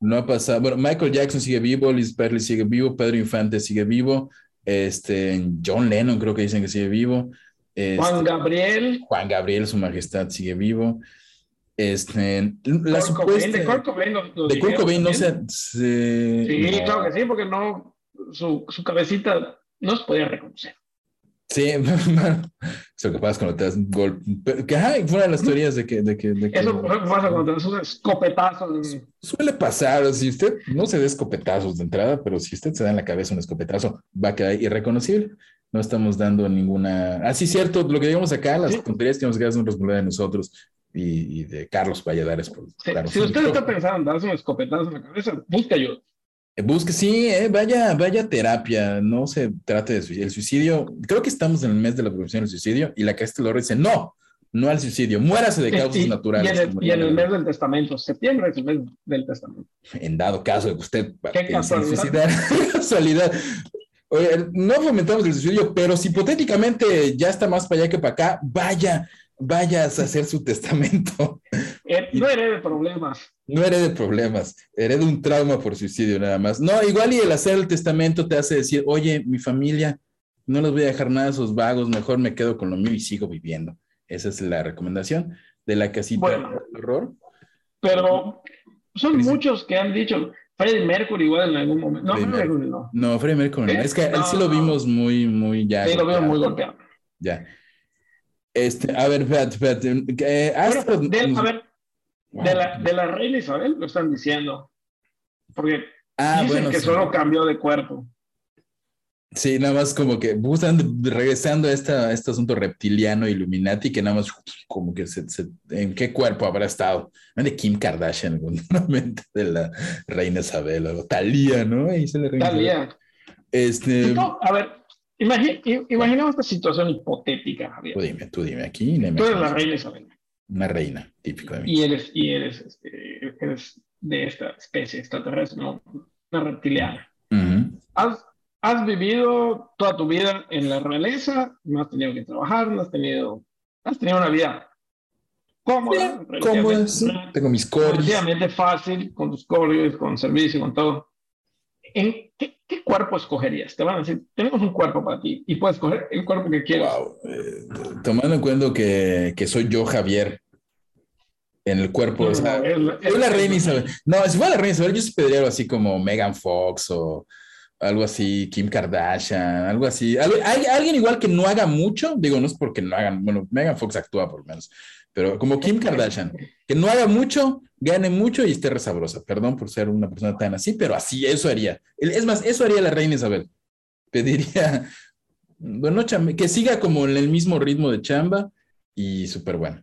No ha pasado. Bueno, Michael Jackson sigue vivo, Liz Perley sigue vivo, Pedro Infante sigue vivo, este, John Lennon creo que dicen que sigue vivo. Este, Juan Gabriel. Juan Gabriel, su majestad, sigue vivo. Este, la Kurt Cobain, de Kurt Cobain. de Kurt no se. se- Sí, no. claro que sí, porque no, su, su cabecita no se podía reconocer. Sí, eso que pasa cuando te das un golpe. Que, de las teorías de que. De que, de que- Eso pasa cuando te das un escopetazo. Suele pasar, si usted no se da escopetazos de entrada, pero si usted se da en la cabeza un escopetazo, va a quedar irreconocible. No estamos dando ninguna. Ah, sí, cierto, lo que digamos acá, las Sí. tonterías que nos quedan son responsabilidad de nosotros y, y de Carlos Valladares. Por, Sí, si usted está pensando en darse un escopetazo en la cabeza, busque ayuda. Eh, Busque, sí, eh, vaya, vaya terapia, no se trate de suicidio. El suicidio, creo que estamos en el mes de la prevención del suicidio y la Casta Loro dice, no, no al suicidio, muérase de causas Y- naturales. Y en, el, como y en el la- mes del testamento, septiembre es el mes del testamento. en dado caso de que usted Qué piense en casualidad. suicidar. Qué casualidad. Oye, no fomentamos el suicidio, pero si hipotéticamente ya está más para allá que para acá, vaya, vaya a hacer su testamento. Eh, no herede problemas. No herede problemas, herede un trauma por suicidio nada más. No, igual y el hacer el testamento te hace decir, oye, mi familia, no les voy a dejar nada a esos vagos, mejor me quedo con lo mío y sigo viviendo. Esa es la recomendación de la casita Bueno. del horror. Pero son muchos que han dicho, Freddie Mercury igual en algún momento. No, Freddie Mercury no. No, Freddie Mercury, no. ¿Eh? es que él sí lo vimos muy, muy ya. Sí, lo veo muy golpeado. Ya. Este, a ver, espérate, espérate. eh, Astros- Bueno, de- a ver, Wow. de la, de la reina Isabel lo están diciendo. Porque Ah, dicen bueno, que sí. solo cambió de cuerpo. Sí, nada más como que buscan regresando a, esta, a este asunto reptiliano Illuminati, que nada más como que se, se- en qué cuerpo habrá estado. ¿No? De Kim Kardashian, seguramente, de la reina Isabel, o Talía, ¿no? Ahí se le reina Tal Isabel. día. Este, No, a ver, imagi- i- imaginemos esta situación hipotética, Javier. tú dime, tú dime, aquí la Tú eres la reina Isabel una reina, típico de mí. y eres, y eres, este, eres de esta especie extraterrestre, ¿no? una reptiliana. Ujú. Has, has vivido toda tu vida en la realeza, no has tenido que trabajar, no has tenido, has tenido una vida cómoda, ¿Cómo relativamente- es? Tengo mis cordes. relativamente fácil, con tus corrios, con servicio, con todo. ¿En qué, qué cuerpo escogerías? Te van a decir, tenemos un cuerpo para ti y puedes escoger el cuerpo que quieras. Wow. Eh, tomando en cuenta que, que soy yo, Javier, en el cuerpo, No, o sea, es la- soy la es- reina Isabel. No, si fuera la reina Isabel, yo sí pediría algo así como Megan Fox o algo así, Kim Kardashian, algo así. Algo- hay, alguien igual que no haga mucho, digo, no es porque no hagan, bueno, Megan Fox actúa por lo menos, pero como Kim Kardashian, que no haga mucho, gane mucho y esté resabrosa. Perdón por ser una persona tan así, pero así, eso haría. Es más, eso haría la reina Isabel. Pediría, bueno, que siga como en el mismo ritmo de chamba y súper bueno.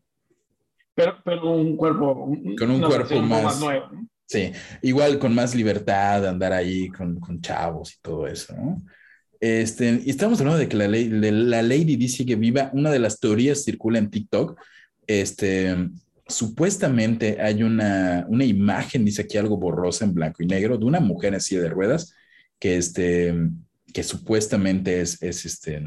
Pero, pero un cuerpo. Con un cuerpo poco más- nuevo. Sí, igual con más libertad de andar ahí con, con chavos y todo eso, ¿no? Este, y estamos hablando de que la, ley, de la Lady dice que viva, una de las teorías circula en TikTok, este, supuestamente hay una, una imagen, dice aquí algo borrosa en blanco y negro, de una mujer en silla de ruedas, que, este, que supuestamente es, es este,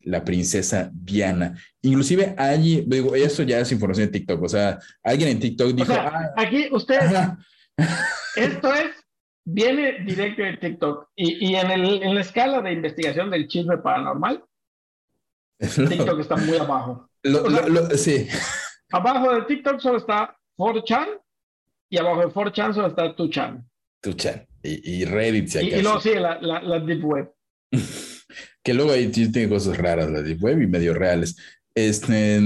la princesa Diana. Inclusive allí, digo, eso ya es información de TikTok, o sea, alguien en TikTok O dijo, sea, "Ah, aquí usted, ajá". esto es, viene directo de TikTok. Y, y en, el, en la escala de investigación del chisme paranormal, TikTok está muy abajo. Lo- O sea, lo- lo- sí, Abajo de TikTok solo está 4chan y abajo de 4chan solo está 2chan. tu chat. Y, y Reddit, si Y, y acaso. luego sigue la, la, la Deep Web. Que luego ahí sí tiene cosas raras, la Deep Web y medio reales. Este,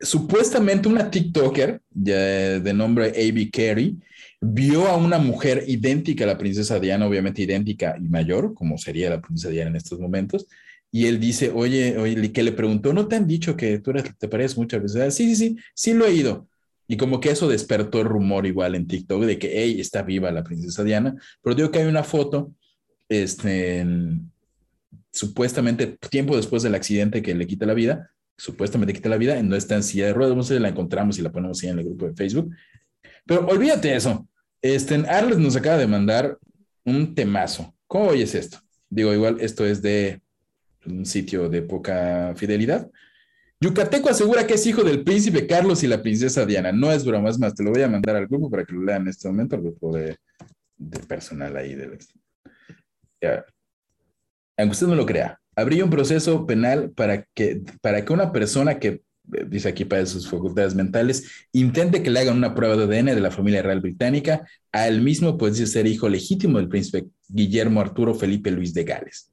supuestamente una TikToker de nombre A.B. Carey vio a una mujer idéntica a la princesa Diana, obviamente idéntica y mayor, como sería la princesa Diana en estos momentos. Y él dice, oye, oye, que le preguntó, ¿no te han dicho que tú eres, te pareces mucho a la princesa? Sí, sí, sí, sí lo he ido. Y como que eso despertó el rumor igual en TikTok de que, hey, está viva la princesa Diana. Pero digo que hay una foto, este, en- supuestamente tiempo después del accidente que le quita la vida, supuestamente quita la vida, no está en silla de ruedas, si la encontramos y la ponemos ahí en el grupo de Facebook. Pero olvídate eso. Este, Arles nos acaba de mandar un temazo. ¿Cómo oyes esto? Digo, igual esto es de un sitio de poca fidelidad. Yucateco asegura que es hijo del príncipe Carlos y la princesa Diana. No es broma, más, te lo voy a mandar al grupo para que lo lean en este momento, al grupo de, de personal ahí. Del, ya. Aunque usted no lo crea, Habría un proceso penal para que, para que una persona que, eh, dice aquí para sus facultades mentales, intente que le hagan una prueba de ADN de la familia real británica, a él mismo dice ser hijo legítimo del príncipe Guillermo Arturo Felipe Luis de Gales.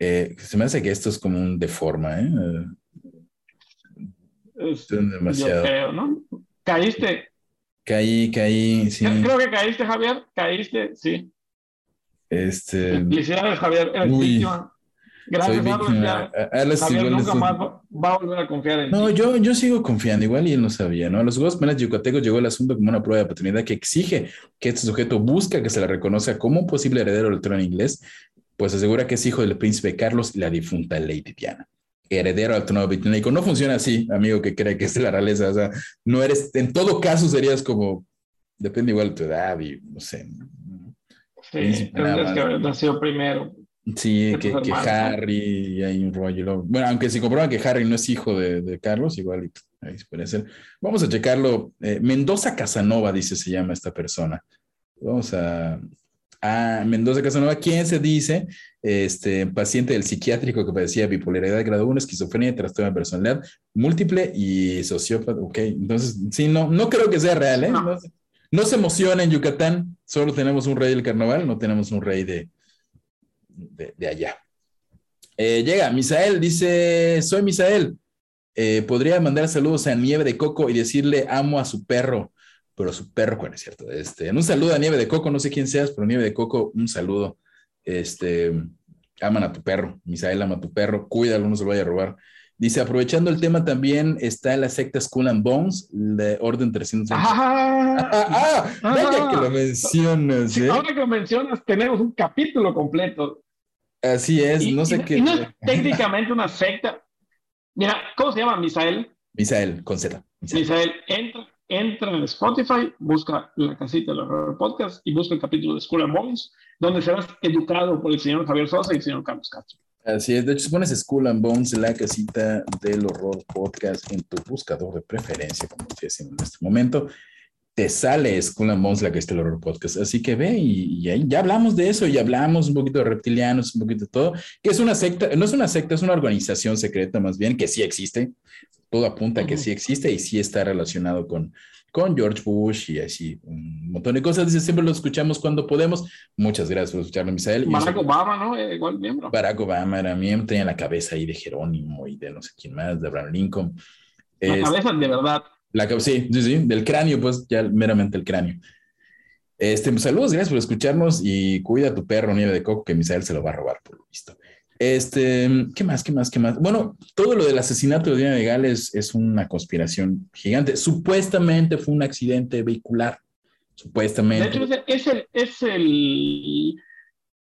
Eh, se me hace que esto es como un deforma, ¿eh? Es- demasiado. Yo creo, ¿no? Caíste. Caí, caí, sí. Creo que caíste, Javier. Caíste, sí. Este, Felicidades, Javier. Eres Uy. víctima. Gracias, víctima. A- a Javier nunca más va, va a volver a confiar en No, ti. yo, yo sigo confiando, igual y él no sabía, ¿no? A los juegos penales yucatecos llegó el asunto como una prueba de paternidad que exige que este sujeto busca que se le reconozca como un posible heredero del trono inglés, pues asegura que es hijo del príncipe Carlos y la difunta Lady Diana. Heredero al trono británico. No funciona así, amigo que cree que es de la realeza. O sea, no eres, en todo caso serías como, depende igual de tu edad y no sé. Sí, tendrías que haber nacido primero. Sí, que. Harry y hay un rollo. Bueno, aunque si comprueban que Harry no es hijo de, de Carlos, igual ahí puede ser. Vamos a checarlo. Eh, Mendoza Casanova, dice, se llama esta persona. Vamos a. Ah, Mendoza Casanova, ¿quién se dice? Este paciente del psiquiátrico que padecía bipolaridad grado 1, esquizofrenia, trastorno de personalidad múltiple y sociópata. Ok, entonces, sí, no, no creo que sea real, ¿eh? No. No, se- no se emociona en Yucatán, solo tenemos un rey del carnaval, no tenemos un rey de, de, de allá. Eh, llega Misael, dice, soy Misael. Eh, podría mandar saludos a Nieve de Coco y decirle amo a su perro, pero su perro, ¿cuál es cierto? Este, un saludo a Nieve de Coco, no sé quién seas, pero Nieve de Coco, un saludo. Este, aman a tu perro, Misael ama a tu perro, cuídalo, no se lo vaya a robar. Dice, aprovechando el tema también está la secta Skull and Bones, de Orden 330. ¡Ah! Ah, ah, vaya Ah. que lo mencionas, Sí, ¿eh? ahora que lo mencionas, tenemos un capítulo completo. Así es, Y- no sé y- qué. y no es técnicamente una secta. Mira, ¿cómo se llama Misael? Misael, con Z. Misael. Misael, entra, entra en Spotify, busca la casita del horror podcast y busca el capítulo de School and Bones, donde serás educado por el señor Javier Sosa y el señor Carlos Castro. Así es, de hecho, si pones Skull and Bones, la casita del horror podcast en tu buscador de preferencia, como estoy haciendo en este momento, te sale Skull and Bones, la casita del horror podcast. Así que ve y, y ya hablamos de eso, ya hablamos un poquito de reptilianos, un poquito de todo, que es una secta, no es una secta, es una organización secreta más bien, que sí existe, todo apunta a que sí existe y sí está relacionado con, con George Bush y así un montón de cosas. Dice, siempre lo escuchamos cuando podemos. Muchas gracias por escucharlo, Misael. Barack Obama, ¿no? Eh, igual miembro. Barack Obama era miembro, tenía la cabeza ahí de Jerónimo y de no sé quién más, de Abraham Lincoln. La Es- cabeza de verdad. la sí, sí, sí, del cráneo, pues ya meramente el cráneo. Este, pues, saludos, gracias por escucharnos y cuida a tu perro Nieve de Coco, que Misael se lo va a robar, por lo visto. Este, ¿qué más, qué más, qué más? Bueno, todo lo del asesinato de Diana de Gales es una conspiración gigante. Supuestamente fue un accidente vehicular. De Supuestamente. hecho, es el, es el,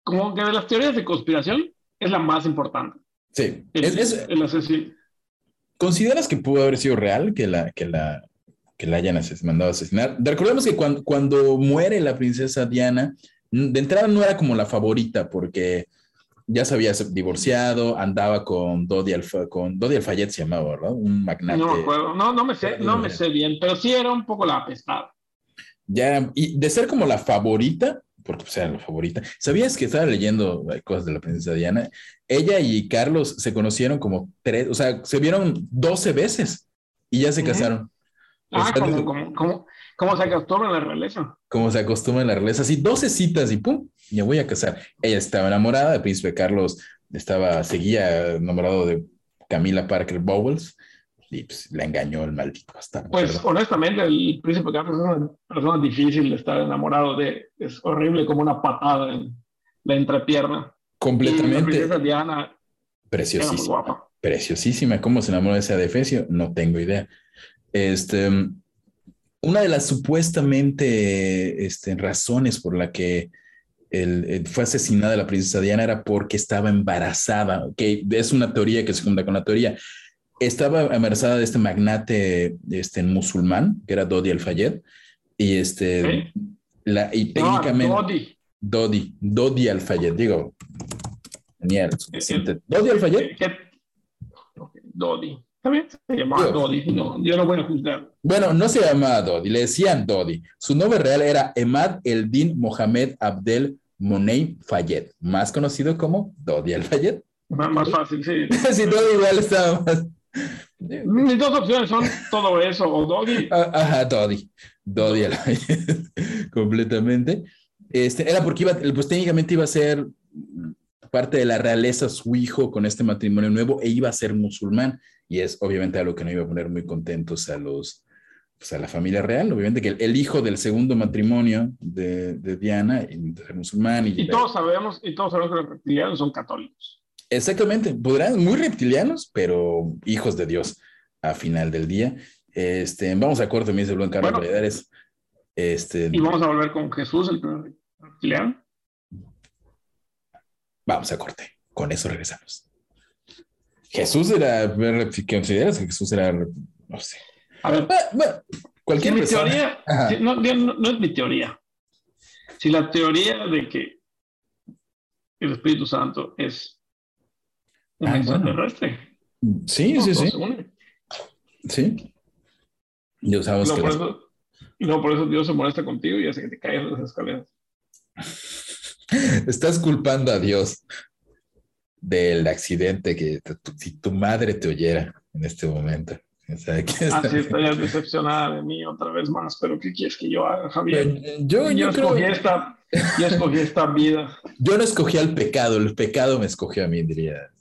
como que de las teorías de conspiración es la más importante. sí. El, Es- es- el asesino. ¿Consideras que pudo haber sido real que la, que la, que la hayan ases- mandado a asesinar? Recordemos que cuando, cuando muere la princesa Diana, de entrada no era como la favorita, porque ya se había divorciado, andaba con Dodi, Alfa, con Dodi Alfayet, se llamaba, ¿verdad? Un magnate. No me acuerdo, no, no me sé, no me sé bien, pero sí era un poco la apestada. Ya y de ser como la favorita, porque pues era la favorita, ¿sabías que estaba leyendo cosas de la princesa Diana? Ella y Carlos se conocieron como tres, o sea, se vieron 12 veces y ya se casaron. O Ah, sea, como, como, como, como se acostumbra en la realeza. como se acostumbra en la realeza, así 12 citas y pum, me voy a casar. Ella estaba enamorada, el príncipe Carlos estaba, seguía enamorado de Camila Parker Bowles y pues la engañó el maldito hasta. Pues honestamente, el príncipe Carlos es una persona difícil de estar enamorado de. Es horrible como una patada en la entrepierna. Y la completamente princesa Diana preciosísima. guapa. Preciosísima. ¿Cómo se enamoró de ese adefesio? No tengo idea. Este, una de las supuestamente este, razones por la que el- el- fue asesinada la princesa Diana era porque estaba embarazada, que es una teoría que se junta con la teoría. Estaba embarazada de este magnate este, musulmán, que era Dodi Al-Fayed, y este, y No, técnicamente Dodi. Dodi, Dodi Al-Fayed, digo, tenía el suficiente. Dodi Al-Fayed, ¿Qué- ok, Dodi. Bien, se llamaba. Dodi. No, yo no voy a juzgar. Bueno, no se llamaba Dodi, le decían Dodi. Su nombre real era Emad Eldin Mohamed Abdel Money Fayed, más conocido como Dodi Al Fayed. Más, fácil, sí. si todo igual estaba más. Mis dos opciones son todo eso o Doggy. Ah, Ajá, Dodi. Dodi completamente. Este, era porque iba, pues técnicamente iba a ser parte de la realeza su hijo con este matrimonio nuevo e iba a ser musulmán. Y es obviamente algo que no iba a poner muy contentos a los, pues a la familia real. Obviamente que el, el hijo del segundo matrimonio de, de Diana, ser musulmán. Y, Y todos sabemos, y todos sabemos que los reptilianos son católicos. Exactamente, podrán muy reptilianos, pero hijos de Dios a final del día. Este, vamos a corte, me dice el buen Carlos Bueno. Valladares. Este, Y vamos a volver con Jesús, el primer reptiliano. vamos a corte. Con eso regresamos. Jesús era, ¿qué consideras que Jesús era? No sé. A ver, Bueno, bueno, si cualquier mi teoría, si- no, no, no es mi teoría. Si la teoría de que el Espíritu Santo es un Ah, bueno. extraterrestre, Sí, ¿no? sí, sí, sí. Yo sabemos luego que por las- eso- luego por eso Dios se molesta contigo y hace que te caigas de las escaleras. estás culpando a Dios del accidente que tu- si tu madre te oyera en este momento. O sea, que Ah, sí, estarías decepcionada de mí otra vez más, pero ¿qué quieres que yo haga, Javier? yo, Yo, yo, escogí creo, esta, yo escogí esta vida. yo no escogí al pecado, el pecado me escogió a mí, diría.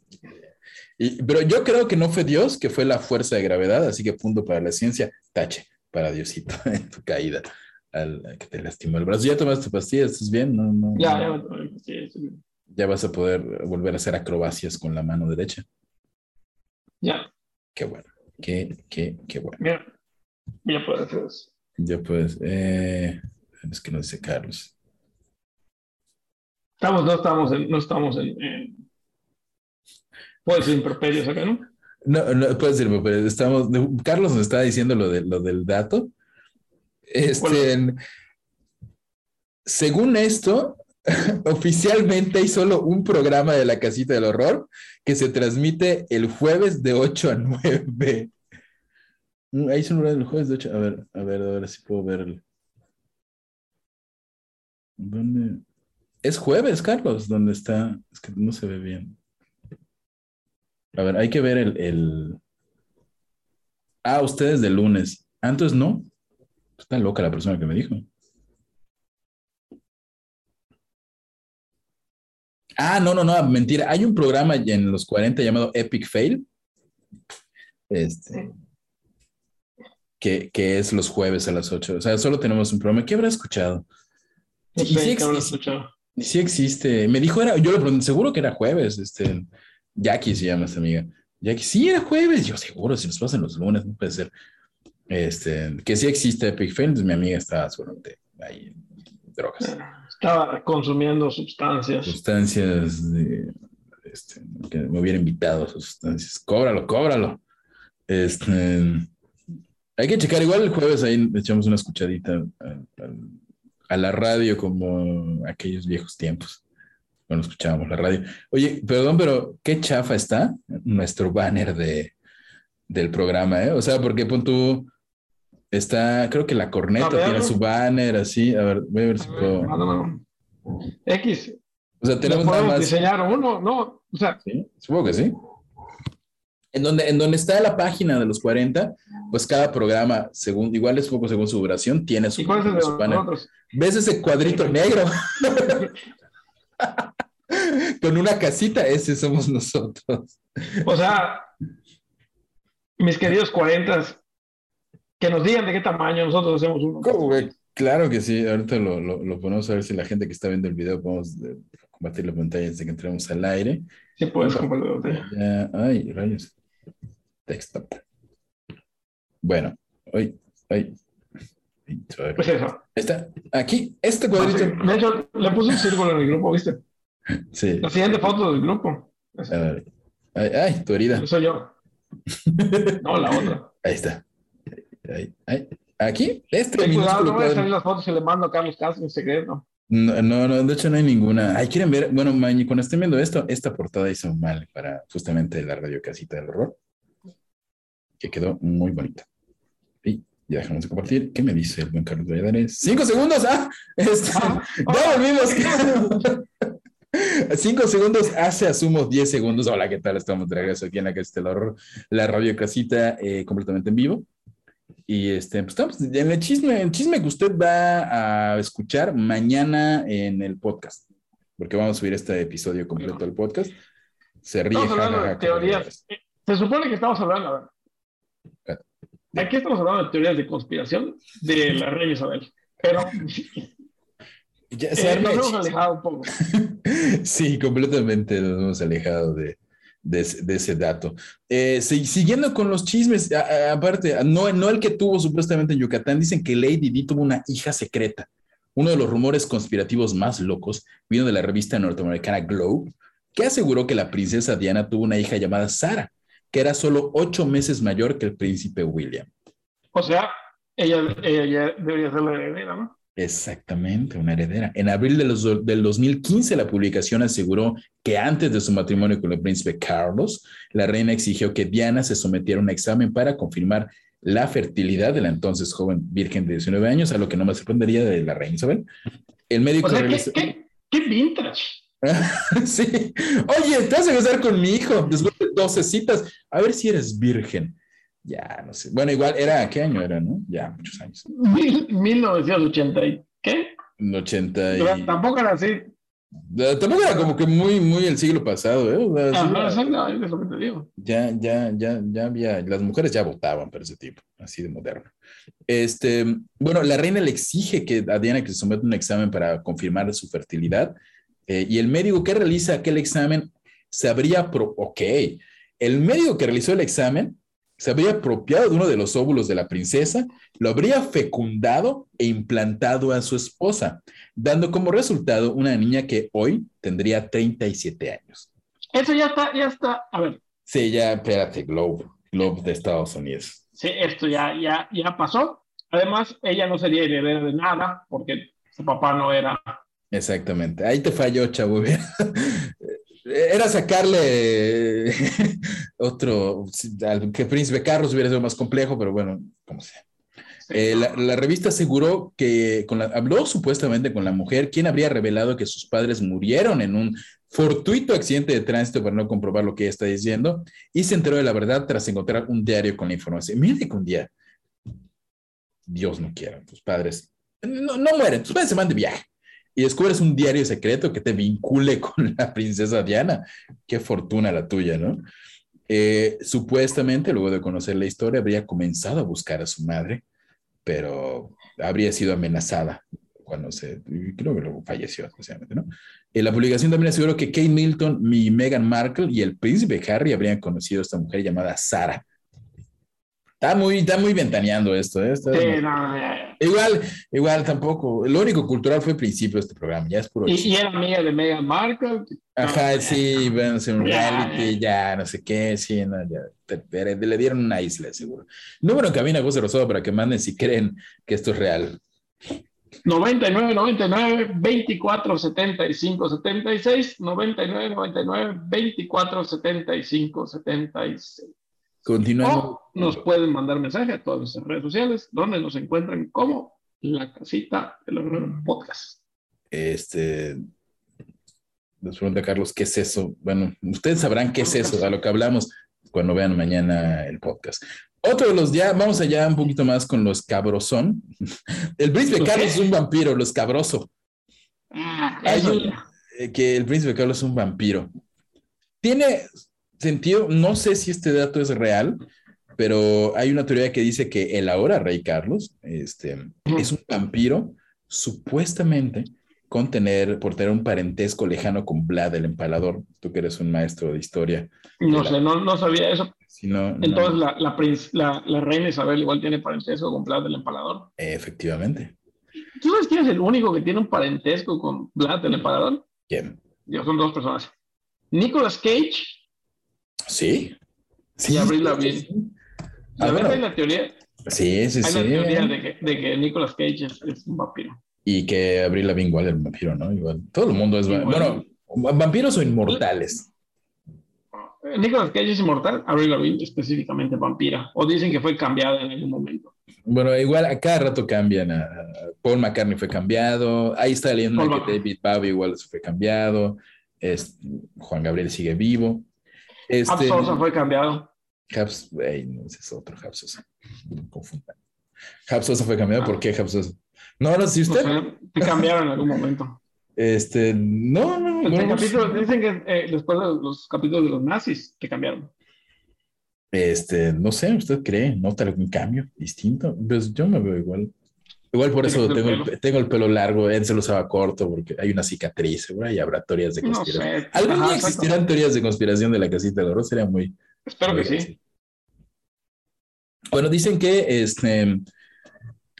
Y- pero yo creo que no fue Dios, que fue la fuerza de gravedad, así que punto para la ciencia, tache para Diosito en tu caída, al, que te lastimó el brazo. ¿Ya tomaste tu pastilla? ¿Estás bien? No, no, Ya, no. ya, sí, sí, Ya vas a poder volver a hacer acrobacias con la mano derecha. ya, Qué bueno, qué, qué, qué bueno. mira, ya eso. Ya eh, es que no dice Carlos. Estamos, no estamos en, no estamos en, en puedes decir imperperios acá, ¿no? No, no puedes decirme, pero estamos. Carlos nos estaba diciendo lo, de, lo del dato. Este, según esto, oficialmente hay solo un programa de la casita del horror que se transmite el jueves de 8 a 9. Mm, Ahí horario del jueves de 8. A ver, a ver, a ver si puedo verlo. ¿Dónde? Es jueves, Carlos, ¿dónde está? Es que no se ve bien. A ver, hay que ver el, el... Ah, ustedes de lunes. Ah, entonces no. Está loca la persona que me dijo. Ah, no, no, no, mentira. Hay un programa en los 40 llamado Epic Fail. Este. Que, que es los jueves a las 8. O sea, solo tenemos un programa. ¿Qué habrá escuchado? No Sí, sé, sí que habrá existe. escuchado. Sí existe. Me dijo, era, yo le pregunté, seguro que era jueves. Este, Jackie se llama esta amiga. Jackie, sí, era jueves. Yo, seguro, si nos pasan los lunes, no puede ser. Este, que sí existe Epic Fail, mi amiga estaba seguramente ahí drogas, Estaba consumiendo sustancias. sustancias, de- este, que me hubiera invitado a sus sustancias. Cóbralo, cóbralo. Este, hay que checar, igual el jueves ahí echamos una escuchadita a, a- a la radio como aquellos viejos tiempos cuando escuchábamos la radio. Oye, perdón, pero qué chafa está nuestro banner de, del programa, ¿eh? O sea, porque pon tú, está, creo que la corneta ver. tiene su banner así, a ver, voy a ver si A ver, puedo. mándamelo. X, O sea, ¿le tenemos nada más. diseñar uno? No, o sea, Sí, supongo que sí. En donde, en donde está la página de los 40, pues cada programa, según, igual es poco según su duración, tiene su, ¿y cuál es el de su banner. nosotros? ¿Ves ese cuadrito negro? Con una casita, ese somos nosotros. O sea, mis queridos cuarentas, que nos digan de qué tamaño nosotros hacemos uno. Claro que sí, ahorita lo, lo, lo ponemos a ver si la gente que está viendo el video podemos eh, combatir la pantalla antes de que entremos al aire. Sí, puedes compartirlo. Ya, ay, rayos. Texto. Bueno, ay, ay. Pues eso. Está aquí, este Ah, cuadrito. De hecho, le puse un círculo en el grupo, ¿viste? Sí, La siguiente foto del grupo. a ver. Ay, ay, tu herida. Soy yo. No, la otra. Ahí está. Ay, ay. Aquí, este Ten minúsculo cuidado, no voy a salir las fotos que le mando a Carlos Castro en secreto. No, no, no, de hecho no hay ninguna. Ay, quieren ver, bueno, Mañi, cuando estén viendo esto, esta portada hizo mal para justamente la radio casita del horror, que quedó muy bonita. Y ya dejamos de compartir. ¿Qué me dice el buen Carlos Valladares? ¡Cinco segundos! ¡Ah! Este, Ah, ya volvimos. Cinco segundos hace, asumo 10 segundos. Hola, ¿qué tal? Estamos de regreso aquí en la Casita del Horror, la radio casita eh, completamente en vivo. Y este, pues estamos en el chisme, el chisme que usted va a escuchar mañana en el podcast, porque vamos a subir este episodio completo del podcast. Se ríe. Estamos hablando de teorías. Se supone que estamos hablando, a ver. Aquí estamos hablando de teorías de conspiración de la reina Isabel. Pero Ya, eh, se nos hemos alejado un poco. Sí, completamente nos hemos alejado de, de ese- de ese dato. Eh, si- siguiendo con los chismes, aparte, no, no el que tuvo supuestamente en Yucatán, dicen que Lady Di tuvo una hija secreta. Uno de los rumores conspirativos más locos vino de la revista norteamericana Globe, que aseguró que la princesa Diana tuvo una hija llamada Sara, que era solo ocho meses mayor que el príncipe William. O sea, ella, ella debería ser la heredera, ¿no? Exactamente, una heredera. En abril de los del 2015, la publicación aseguró que antes de su matrimonio con el príncipe Carlos, la reina exigió que Diana se sometiera a un examen para confirmar la fertilidad de la entonces joven virgen de 19 años, a lo que no me sorprendería de la reina Isabel. El médico O sea, ¿qué, realizó- qué, qué vintage? sí. Oye, te vas a casar con mi hijo después de 12 citas. A ver si eres virgen. Ya, no sé. Bueno, igual era, ¿qué año era, no? Ya, muchos años. Mil- 1980 y ¿qué? 80 y... Pero Tampoco era así. Tampoco era como que muy, muy el siglo pasado, ¿eh? O sea, Ajá, era- exacto, es lo que te digo. ya, ya, ya, ya había, las mujeres ya votaban por ese tipo, así de moderno. Este, bueno, la reina le exige que a Diana que se someta un examen para confirmar su fertilidad eh, y el médico que realiza aquel examen se habría, pro- ok, el médico que realizó el examen se habría apropiado de uno de los óvulos de la princesa, lo habría fecundado e implantado a su esposa, dando como resultado una niña que hoy tendría 37 años. Eso ya está, ya está. A ver, Sí, ya, espérate, Globe, Globe de Estados Unidos. sí, esto ya, ya, ya pasó. Además, ella no sería heredera de nada porque su papá no era. Exactamente. Ahí te falló, chavo. Era sacarle otro, al que Príncipe Carlos hubiera sido más complejo, pero bueno, como sea. Eh, la, la revista aseguró que con la, habló supuestamente con la mujer, quien habría revelado que sus padres murieron en un fortuito accidente de tránsito para no comprobar lo que ella está diciendo, y se enteró de la verdad tras encontrar un diario con la información. Mire que un día, Dios no quiera, tus padres no, no mueren, tus padres se van de viaje y descubres un diario secreto que te vincule con la princesa Diana. Qué fortuna la tuya, ¿no? Eh, supuestamente, luego de conocer la historia, habría comenzado a buscar a su madre, pero habría sido amenazada cuando se, creo que luego falleció, especialmente, ¿no? En la publicación también aseguró que Kate Milton, mi Meghan Markle y el príncipe Harry habrían conocido a esta mujer llamada Sara. Está muy, está muy ventaneando esto, ¿eh? Está- Sí, no, ya, ya. Igual, igual tampoco. Lo único cultural fue el principio de este programa, ya es puro. Y, y era amiga de Meghan Markle. Ajá, No, sí, van a hacer un reality, ya, no sé qué, sí, no, ya, te- te- le dieron una isla, seguro. Número en cabina, José Rosado, para que manden si creen que esto es real. 99, 99, 24, 75, 76, 99, 99, 24, 75, 76. Continuamos. O nos pueden mandar mensaje a todas nuestras redes sociales, donde nos encuentran como la casita del horror podcast. Este. Nos pregunta Carlos, ¿qué es eso? Bueno, ustedes sabrán qué es eso, a lo que hablamos cuando vean mañana el podcast. Otro de los ya, vamos allá un poquito más con los cabrosón. El príncipe. Carlos es un vampiro, los cabroso. Ah, Hay un- eh, que el príncipe Carlos es un vampiro. Tiene sentido, no sé si este dato es real, pero hay una teoría que dice que el ahora rey Carlos este, es un vampiro supuestamente con tener, por tener un parentesco lejano con Vlad el empalador. Tú que eres un maestro de historia. No sé, no, no sabía eso. Si no, no- Entonces la, la, princ- la, la reina Isabel igual tiene parentesco con Vlad el Empalador. efectivamente. ¿Tú sabes quién es el único que tiene un parentesco con Vlad el Empalador? ¿Quién? Dios, son dos personas. Nicolas Cage ¿Sí? sí, Lavigne. sí. La Ah, verdad bueno. hay la teoría, Sí, sí, hay sí. la teoría de que, de que Nicolas Cage es, es un vampiro. Y que Abril Lavigne igual era un vampiro, ¿no? Igual. Todo el mundo es... va- Igual. Bueno, vampiros o inmortales. Eh, Nicolas Cage es inmortal, Avril Lavigne específicamente vampira. O dicen que fue cambiada en algún momento. Bueno, igual a cada rato cambian. a- a- Paul McCartney fue cambiado. Ahí está leyendo que. David Bowie igual se fue cambiado. Es, Juan Gabriel sigue vivo. Este, Sosa fue cambiado. Habs, ey, no, ese es otro Habs Sosa. No confundan. Habs Sosa fue cambiado. ¿Por qué Habs Sosa? No, no, si usted. No sé, te cambiaron en algún momento. Este, no, no, Este no. capítulo- dicen que eh, después de los capítulos de los nazis te cambiaron. Este, no sé, ¿usted cree? ¿Nota algún cambio distinto? Pues yo me veo igual. Igual por eso ¿Tienes el tengo el, tengo el pelo largo, él se lo usaba corto porque hay una cicatriz, seguro y habrá teorías de No conspiración. sé. Algún Ajá, día exacto. existirán teorías de conspiración de la casita de oro, sería muy... Espero que sí. Bueno, dicen que este,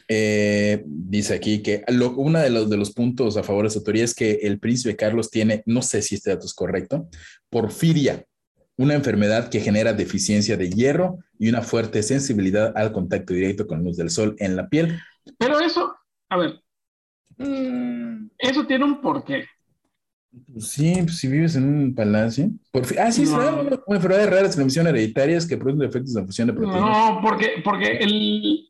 eh, dice aquí que lo- uno de los, de los puntos a favor de esta teoría es que el príncipe Carlos tiene, no sé si este dato es correcto, porfiria, una enfermedad que genera deficiencia de hierro y una fuerte sensibilidad al contacto directo con luz del sol en la piel. Pero eso, a ver, Mm, eso tiene un porqué. pues sí, pues si vives en un palacio. Porfi- ah, sí, es No. raro, una enfermedad rara de transmisión hereditarias que producen efectos de fusión de proteínas. No, porque, porque el,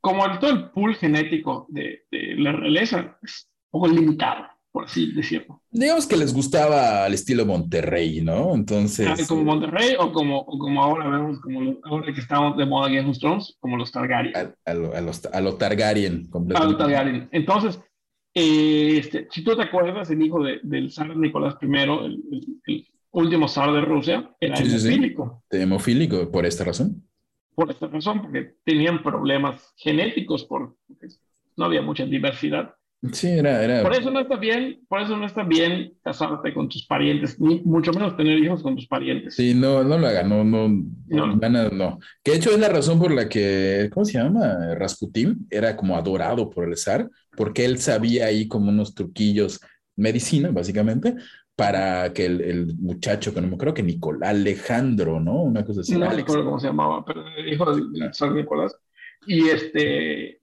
como el, todo el pool genético de, de la realeza es un poco limitado, por así decirlo. Digamos que les gustaba el estilo Monterrey, ¿no? Entonces. Ah, como Monterrey o como, o como ahora vemos, como lo- ahora que estamos de moda Game of Thrones, como los Targaryen. a, a lo, a los- a lo Targaryen Ah, los completamente. Targaryen. Entonces, eh, este, si tú te acuerdas, el hijo de- del zar Nicolás I, el, el- el último zar de Rusia, era Sí, sí, sí. hemofílico. Hemofílico, por esta razón. por esta razón, porque tenían problemas genéticos, por, porque no había mucha diversidad. Sí, era. era Por eso no está bien, por eso no está bien casarte con tus parientes, ni mucho menos tener hijos con tus parientes. Sí, no, no lo hagan, no, no, No. no. Que de hecho es la razón por la que, ¿cómo se llama? Rasputín era como adorado por el zar, porque él sabía ahí como unos truquillos, medicina, básicamente, para que el, el muchacho, que no me creo que Nicolás Alejandro, ¿no? Una cosa así. no cómo se llamaba, pero el hijo del, del zar Nicolás. Y este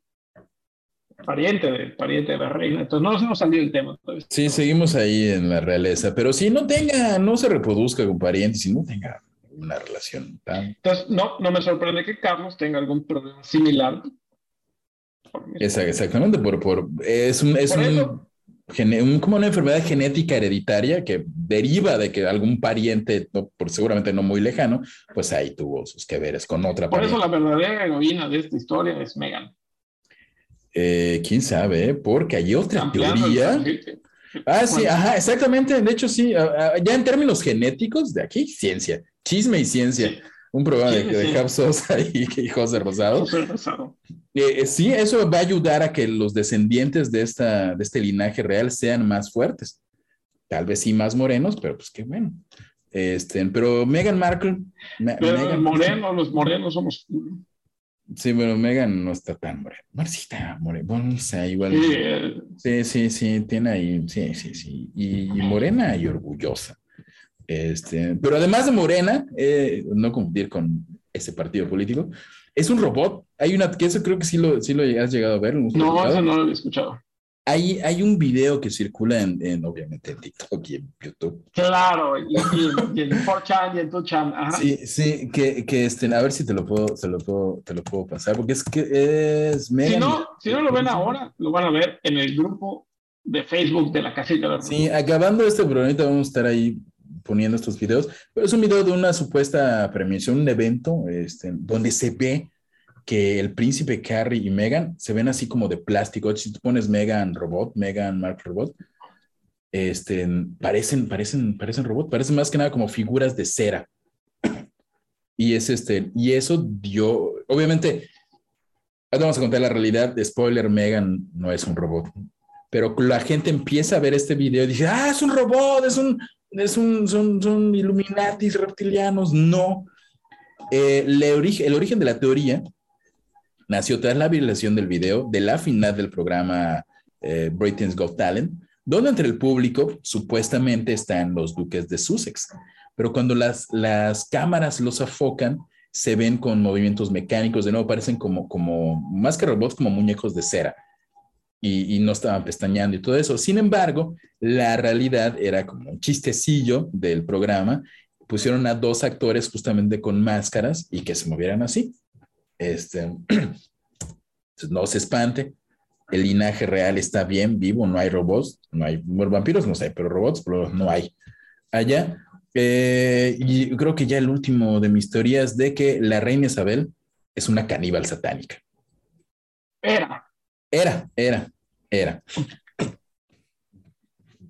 pariente de, pariente de la reina. Entonces no nos hemos salido del tema. todavía. Sí, seguimos ahí en la realeza, pero si no tenga, no se reproduzca con parientes, si no tenga una relación tan... Entonces no, no me sorprende que Carlos tenga algún problema similar. Exactamente, por, por, es un, es Por un, eso. un- como una enfermedad genética hereditaria que deriva de que algún pariente, no, por seguramente no muy lejano, pues ahí tuvo sus que veres con otra Por eso pariente. la verdadera heroína de esta historia es Megan. Eh, ¿Quién sabe? eh? Porque hay otra teoría. Ah, sí, ajá, exactamente. De hecho, sí, ah, ah, ya en términos genéticos, de aquí, ciencia, chisme y ciencia. Sí. Un programa de, de Sosa y, y José Rosado. José Rosado. Eh, eh, sí, eso va a ayudar a que los descendientes de, esta, de este linaje real sean más fuertes. Tal vez sí más morenos, pero pues qué bueno. Este, pero Meghan Markle. Pero Meghan- los morenos, los morenos somos. Sí, pero Meghan no está tan morena. Está morena. Bueno, o sea, igual. Sí, Sí, sí, sí, tiene ahí, sí, sí, sí. Y, y morena y orgullosa. Este, pero además de morena, eh, no confundir con ese partido político, es un robot. Hay una, que eso creo que sí lo, sí lo has llegado a ver. ¿lo hemos no, eso no lo he escuchado. Hay, hay un video que circula en, en, obviamente, en TikTok y en YouTube. Claro, y, y, y en 4chan y en 2chan. Ajá. Sí, sí, que, que este, a ver si te lo puedo, te lo puedo, te lo puedo pasar, porque es que es Si Megan- no, si no lo ven ahora, lo van a ver en el grupo de Facebook de la casita de Sí, acabando este programa, vamos a estar ahí poniendo estos videos, pero es un video de una supuesta premiación, un evento, este, donde se ve que el príncipe Harry y Meghan se ven así como de plástico. Si tú pones Meghan robot, Meghan Mark robot, este, parecen, parecen, parecen robot, parecen más que nada como figuras de cera. Y es este, y eso dio, obviamente, ahora vamos a contar la realidad, spoiler, Meghan no es un robot, pero la gente empieza a ver este video y dice, ah, es un robot, es un, es un, son, son Illuminatis reptilianos. No. Eh, le ori- el origen de la teoría nació tras la viralización del video de la final del programa eh, Britain's Got Talent, donde entre el público supuestamente están los duques de Sussex. Pero cuando las, las cámaras los afocan, se ven con movimientos mecánicos, de nuevo parecen como, como más que robots, como muñecos de cera. Y, y no estaban pestañeando y todo eso. Sin embargo, la realidad era como un chistecillo del programa. Pusieron a dos actores justamente con máscaras y que se movieran así. Este, no se espante. el linaje real está bien vivo, no hay robots, no hay bueno, vampiros, no sé, pero robots pero no hay allá. Eh, y creo que ya el último de mis teorías de que la reina Isabel es una caníbal satánica. Era. Era, era, era.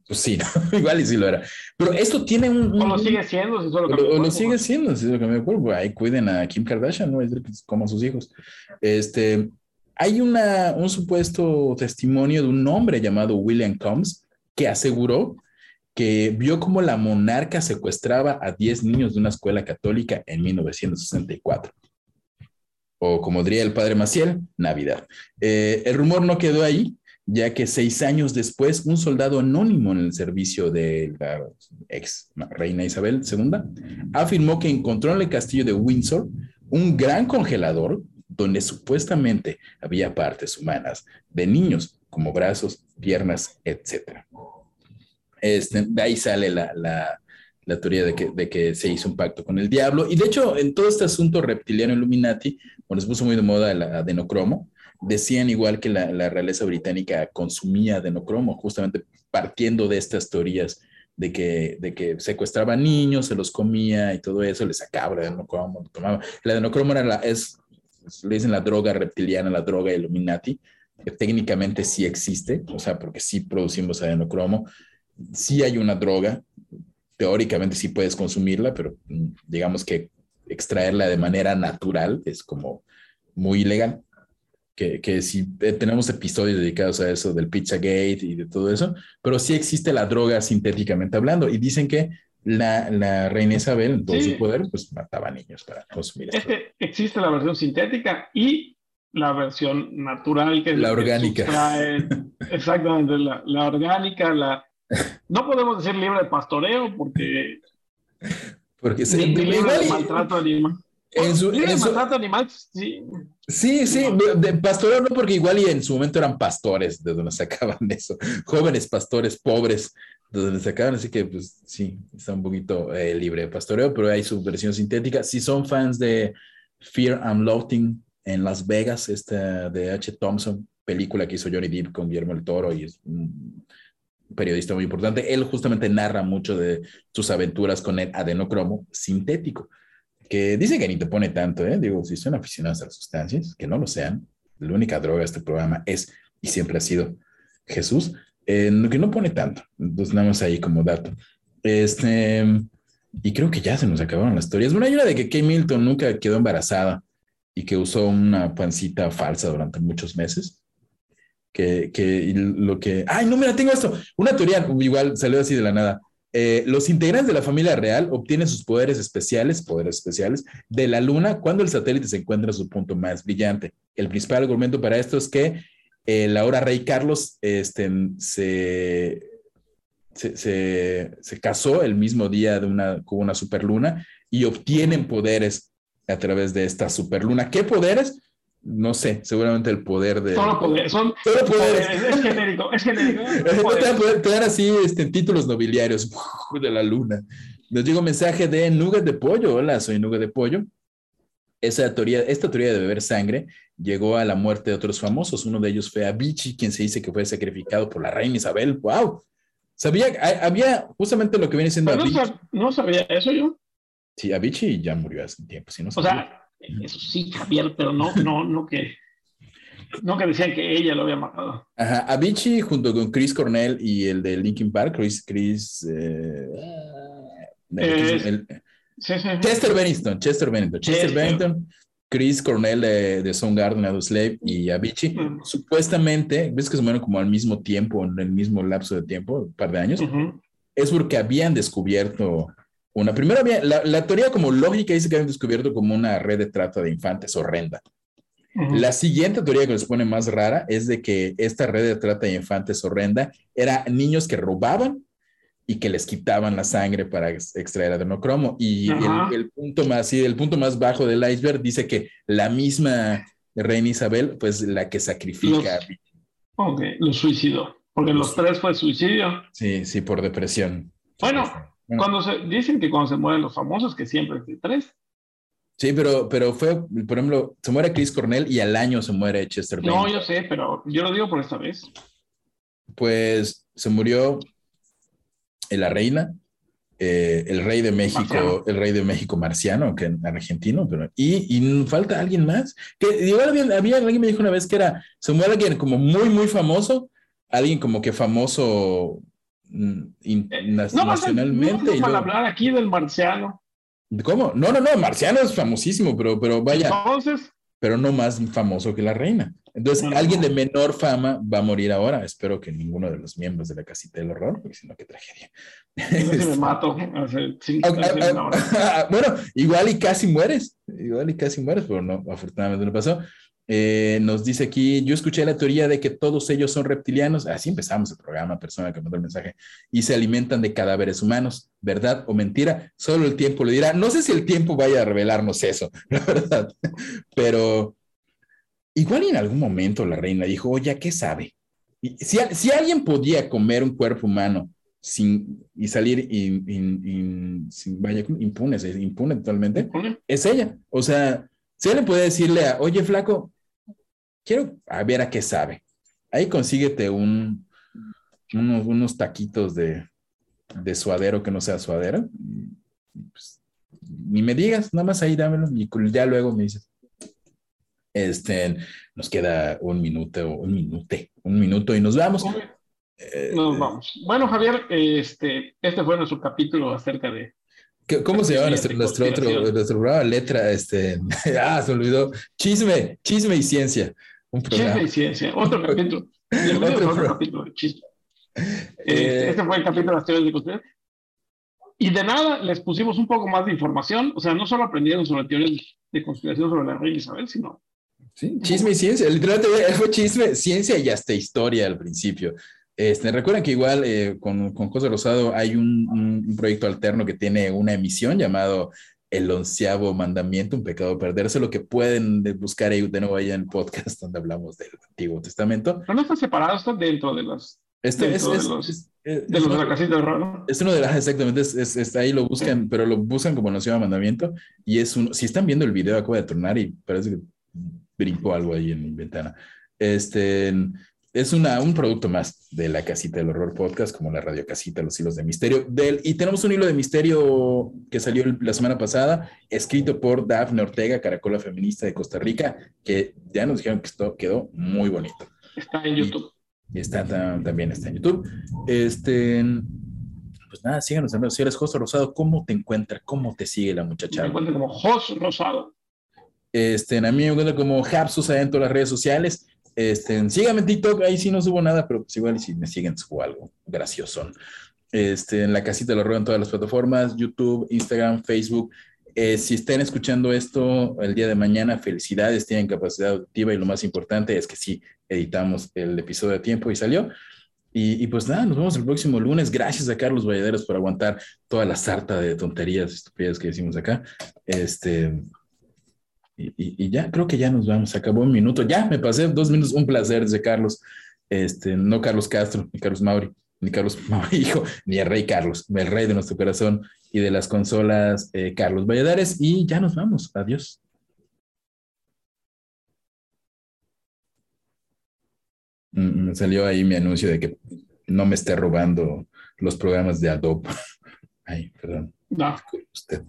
Pues sí, igual y sí lo era. Pero esto tiene un. un O lo sigue siendo, si lo que o me lo, sigue siendo, si es lo que me acuerdo. Ahí cuiden a Kim Kardashian, ¿no? Es decir, que como a sus hijos. Este, hay una, un supuesto testimonio de un hombre llamado William Combs que aseguró que vio cómo la monarca secuestraba a 10 niños de una escuela católica en 1964. O como diría el padre Maciel, Navidad. Eh, el rumor no quedó ahí, ya que seis años después, un soldado anónimo en el servicio de la ex reina Isabel II afirmó que encontró en el castillo de Windsor un gran congelador donde supuestamente había partes humanas de niños, como brazos, piernas, etc. Este, de ahí sale la, la, teoría de que, de que, se hizo un pacto con el diablo. Y de hecho, en todo este asunto reptiliano Illuminati, cuando se puso muy de moda el adenocromo, decían igual que la, la, realeza británica consumía adenocromo, justamente partiendo de estas teorías de que, de que secuestraba niños, se los comía y todo eso, le sacaba el adenocromo, lo tomaba. El adenocromo era la, es, le dicen la droga reptiliana, la droga Illuminati, que técnicamente sí existe, o sea, porque sí producimos adenocromo, sí hay una droga, teóricamente sí puedes consumirla, pero mm, digamos que extraerla de manera natural es como muy ilegal. Que, que si eh, tenemos episodios dedicados a eso del Pizzagate y de todo eso, pero sí existe la droga sintéticamente hablando y dicen que la, la reina Isabel, en todo Sí. su poder, pues mataba niños para consumir Es esto. que existe la versión sintética y la versión natural, que es La orgánica. sustrae- exactamente, la, la orgánica, la... No podemos decir libre de pastoreo porque Porque se, ni- ni libre igual de maltrato animal. En su- en de su- maltrato animal, sí. Sí, sí, de pastoreo no, porque igual y en su momento eran pastores de donde sacaban eso, jóvenes pastores pobres de donde sacaban, así que pues sí, está un poquito eh, libre de pastoreo, pero hay su versión sintética. Si son fans de Fear and Loathing en Las Vegas, esta de H. Thompson, película que hizo Johnny Depp con Guillermo el Toro y es un periodista muy importante, él justamente narra mucho de sus aventuras con el adenocromo sintético que dice que ni te pone tanto, ¿eh? Digo, si son aficionados a las sustancias, que no lo sean, la única droga de este programa es y siempre ha sido Jesús, eh, que no pone tanto. Entonces, nada más ahí como dato. Este, y creo que ya se nos acabaron las historias. Bueno, hay una de que Kay Milton nunca quedó embarazada y que usó una pancita falsa durante muchos meses. Que, que lo que. Ay, no, mira, tengo esto. Una teoría, igual salió así de la nada. Eh, los integrantes de la familia real obtienen sus poderes especiales, poderes especiales, de la luna cuando el satélite se encuentra en su punto más brillante. El principal argumento para esto es que el ahora rey Carlos este, se, se, se, se casó el mismo día de una, con una superluna y obtienen poderes a través de esta superluna. ¿Qué poderes? No sé, seguramente el poder de... Solo poder, son Solo poderes. poderes, es genérico, es genérico. No te, dan, poder- te dan así este, títulos nobiliarios de la luna. Les digo mensaje de Nugget de Pollo. Hola, soy Nugget de Pollo. Esa teoría, esta teoría de beber sangre llegó a la muerte de otros famosos. Uno de ellos fue Avicii, quien se dice que fue sacrificado por la reina Isabel. ¡Wow! Sabía, ha- había justamente lo que viene siendo no, Avicii. sab- no sabía eso yo. Sí, Avicii ya murió hace un tiempo. Si no O sea, eso sí, Javier, pero no, no, no que, no que decían que ella lo había matado. Ajá, Avicii junto con Chris Cornell y el de Linkin Park, Chris, Chris, eh, Eh, el- Sí, sí. Chester Bennington, Chester Bennington, Chester. Bennington, Chris Cornell de, de Soundgarden, Audioslave y Avicii. Mm. Supuestamente, ves que se mueren como al mismo tiempo, en el mismo lapso de tiempo, un par de años, es porque habían descubierto una. Primero, había, la, la teoría como lógica dice que habían descubierto como una red de trata de infantes horrenda. Ujú. La siguiente teoría que les pone más rara es de que esta red de trata de infantes horrenda era niños que robaban y que les quitaban la sangre para ex- extraer adenocromo. Y el, el punto más, sí, el punto más bajo del iceberg dice que la misma reina Isabel, pues la que sacrifica. Los- Ok, lo suicidó. Porque los tres fue suicidio. Sí, sí, por depresión. Bueno. Cuando se, dicen que cuando se mueren los famosos, que siempre de tres. Sí, pero, pero fue, por ejemplo, se muere Chris Cornell y al año se muere Chester No, Bennington. yo sé, pero yo lo digo por esta vez. Pues se murió la reina, eh, el rey de México, Marciano. el rey de México marciano, que argentino, pero y, y falta alguien más. Que igual había, había alguien me dijo una vez que era, se muere alguien como muy, muy famoso, alguien como que famoso mm, in- Eh, No vas a, no vas a luego- hablar aquí del marciano. ¿Cómo? No, no, no, Marciano es famosísimo, pero, pero vaya, Entonces, pero no más famoso que la reina. Entonces, No, alguien de menor fama va a morir ahora. Espero que ninguno de los miembros de la casita del horror, porque si no, qué tragedia. yo me mato hace cinco, Ah, ah, hace una hora. ah, bueno, igual y casi mueres, igual y casi mueres, pero no, afortunadamente no pasó. Eh, nos dice aquí, yo escuché la teoría de que todos ellos son reptilianos, así empezamos el programa, persona que mandó el mensaje, y se alimentan de cadáveres humanos, ¿verdad o mentira? Solo el tiempo lo dirá. No sé si el tiempo vaya a revelarnos eso, la verdad, pero igual en algún momento la reina dijo, oye, ¿qué sabe? Y si, si alguien podía comer un cuerpo humano sin, y salir in- in- in- sin, vaya, impune totalmente, es ella. O sea, si alguien puede decirle a, oye, flaco, quiero a ver a qué sabe. Ahí consíguete un, unos, unos taquitos de, de suadero que no sea suadero. pues, ni me digas, nada más ahí dámelo y ya luego me dices. Este, nos queda un minuto, un minute, un minuto y nos vamos. Eh, Nos vamos. Bueno, Javier, este, este fue nuestro capítulo acerca de. ¿Qué- ¿Cómo se llama nuestro, nuestro otro nuestro programa? Letra, este, ah, se olvidó. Chisme, chisme y ciencia. Un programa. Chisme y ciencia. Otro capítulo. Otro otro capítulo chisme. Eh, Este, este fue el capítulo de las teorías de conspiración. Y de nada les pusimos un poco más de información. O sea, no solo aprendieron sobre teorías de conspiración sobre la reina Isabel, sino Sí, chisme y ciencia. Literalmente fue chisme, ciencia y hasta historia al principio. Este, recuerden que igual eh, con, con José Rosado hay un, un- proyecto alterno que tiene una emisión llamado El onceavo mandamiento, un pecado perderse, lo que pueden de- buscar ahí de nuevo allá en el podcast donde hablamos del Antiguo Testamento. no, no está separado, está dentro de las Este es, de es- los- es- de los de la casita de ¿no? es uno de las, exactamente, es, es- es- ahí lo buscan, pero lo buscan como onceavo mandamiento y es uno, si están viendo el video acabo de tronar y parece que brincó algo ahí en mi ventana. Este, es una, un producto más de la Casita del Horror Podcast, como la Radio Casita, los hilos de misterio. Del, y tenemos un hilo de misterio que salió la semana pasada, escrito por Dafne Ortega, caracola feminista de Costa Rica, que ya nos dijeron que esto quedó muy bonito. Está en YouTube. Y está tam- también está en YouTube. Este, pues nada, síganos. Si eres José Rosado, ¿cómo te encuentra? ¿Cómo te sigue la Me muchacha? encuentro como Jos Rosado. Este, a mí me encuentro como Hapsus en todas las redes sociales. Este, síganme en TikTok, ahí sí no subo nada, pero pues igual si me siguen subo algo gracioso. Este, en la casita lo en todas las plataformas, YouTube, Instagram, Facebook. Eh, si están escuchando esto el día de mañana, felicidades, tienen capacidad auditiva y lo más importante es que sí editamos el episodio a tiempo y salió. Y, y pues nada, nos vemos el próximo lunes. Gracias a Carlos Valladares por aguantar toda la sarta de tonterías, estupidez que decimos acá. Este, y, y- y ya, creo que ya nos vamos. Acabó un minuto. Ya, me pasé dos minutos. Un placer desde Carlos. Este, no Carlos Castro, ni Carlos Mauri, ni Carlos Mauri, hijo, ni el rey Carlos, el rey de nuestro corazón y de las consolas, eh, Carlos Valladares. Y ya nos vamos. Adiós. Mm, Me salió ahí mi anuncio de que no me esté robando los programas de Adobe. Ay, perdón No. usted.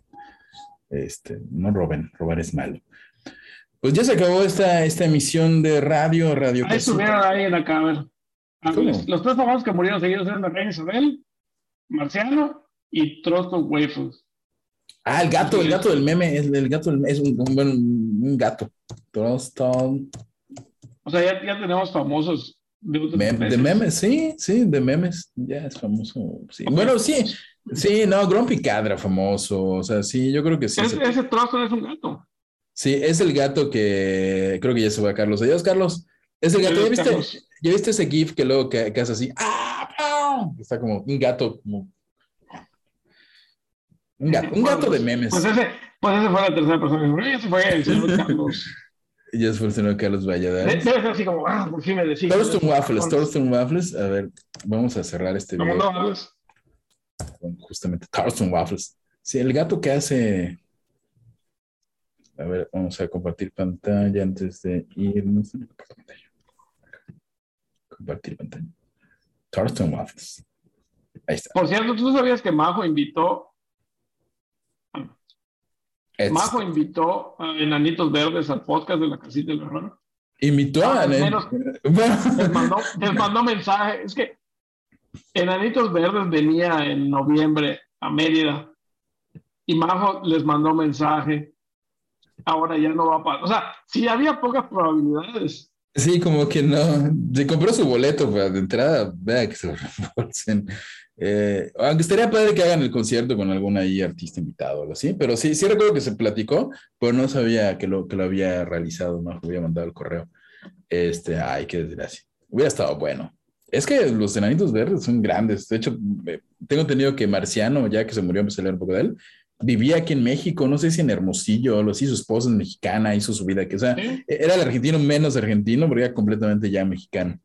Este, no roben, robar es malo. Pues ya se acabó esta, esta emisión de radio, Radio Ahí estuvieron ahí en acá, a ver. Los tres famosos que murieron seguidos eran la reina Isabel, Marciano y Trosto Waffles. Ah, el gato, el gato del meme, es, el gato del- es un, un, gato. Troston. O sea, ya, ya tenemos famosos de de memes, sí, sí, de memes. Ya es famoso. Sí. Bueno, sí, sí, no, Grumpy Cadra famoso. O sea, sí, yo creo que sí. Ese, se- ese Trosto es un gato. Sí, es el gato que creo que ya se va Carlos. Adiós, Carlos. Es el gato. ¿Ya viste. ¿ya viste ese GIF que luego que, que hace así? ¡Ah! ¡ah! Está como un gato, como. Un gato, un gato de memes. Pues ese, pues ese fue la tercera persona. Ese fue el señor Carlos. Ya es el señor Carlos Valladares. Debe ser así como, ah, por fin me decís. Thorsten Waffles, Thorsten Waffles. A ver, vamos a cerrar este ¿Cómo video no hablas? con justamente Thorsten Waffles. Sí, el gato que hace. A ver, vamos a compartir pantalla antes de irnos. Compartir pantalla. Thorsten Waffles. Ahí está. Por cierto, ¿tú sabías que Majo invitó, Es- Majo invitó a Enanitos Verdes al podcast de la casita del horror? Imitó a Ah, Nen- menos- Bueno, Les mandó, les mandó mensaje. Es que Enanitos Verdes venía en noviembre a Mérida y Majo les mandó mensaje. Ahora ya no va a pasar. O sea, si había pocas probabilidades. Sí, como que no. Se compró su boleto para de entrada. Vea que se lo reembolsen. Eh, aunque estaría padre que hagan el concierto con algún ahí artista invitado o algo así. Pero sí, sí recuerdo que se platicó, pero no sabía que lo, que lo había realizado, no había mandado el correo. Este, ay, qué desgracia. Hubiera estado bueno. Es que los enanitos verdes son grandes. De hecho, tengo entendido que Marciano, ya que se murió, empecé a leer un poco de él, vivía aquí en México, no sé si en Hermosillo o algo así, su esposa es mexicana, hizo su vida, que o sea, ¿sí? era el argentino menos argentino, porque era completamente ya mexicano.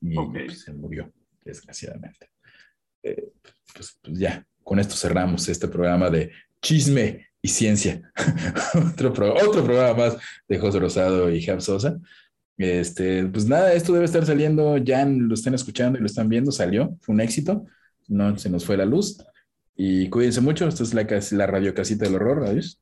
Y Ok. pues, se murió, desgraciadamente. Eh, pues, pues ya, con esto cerramos este programa de chisme y ciencia. otro, pro- otro programa más de José Rosado y Jab Sosa. Este, pues nada, esto debe estar saliendo, ya lo están escuchando y lo están viendo, salió, fue un éxito, no se nos fue la luz. Y cuídense mucho, esto es la, la radio casita del horror, adiós.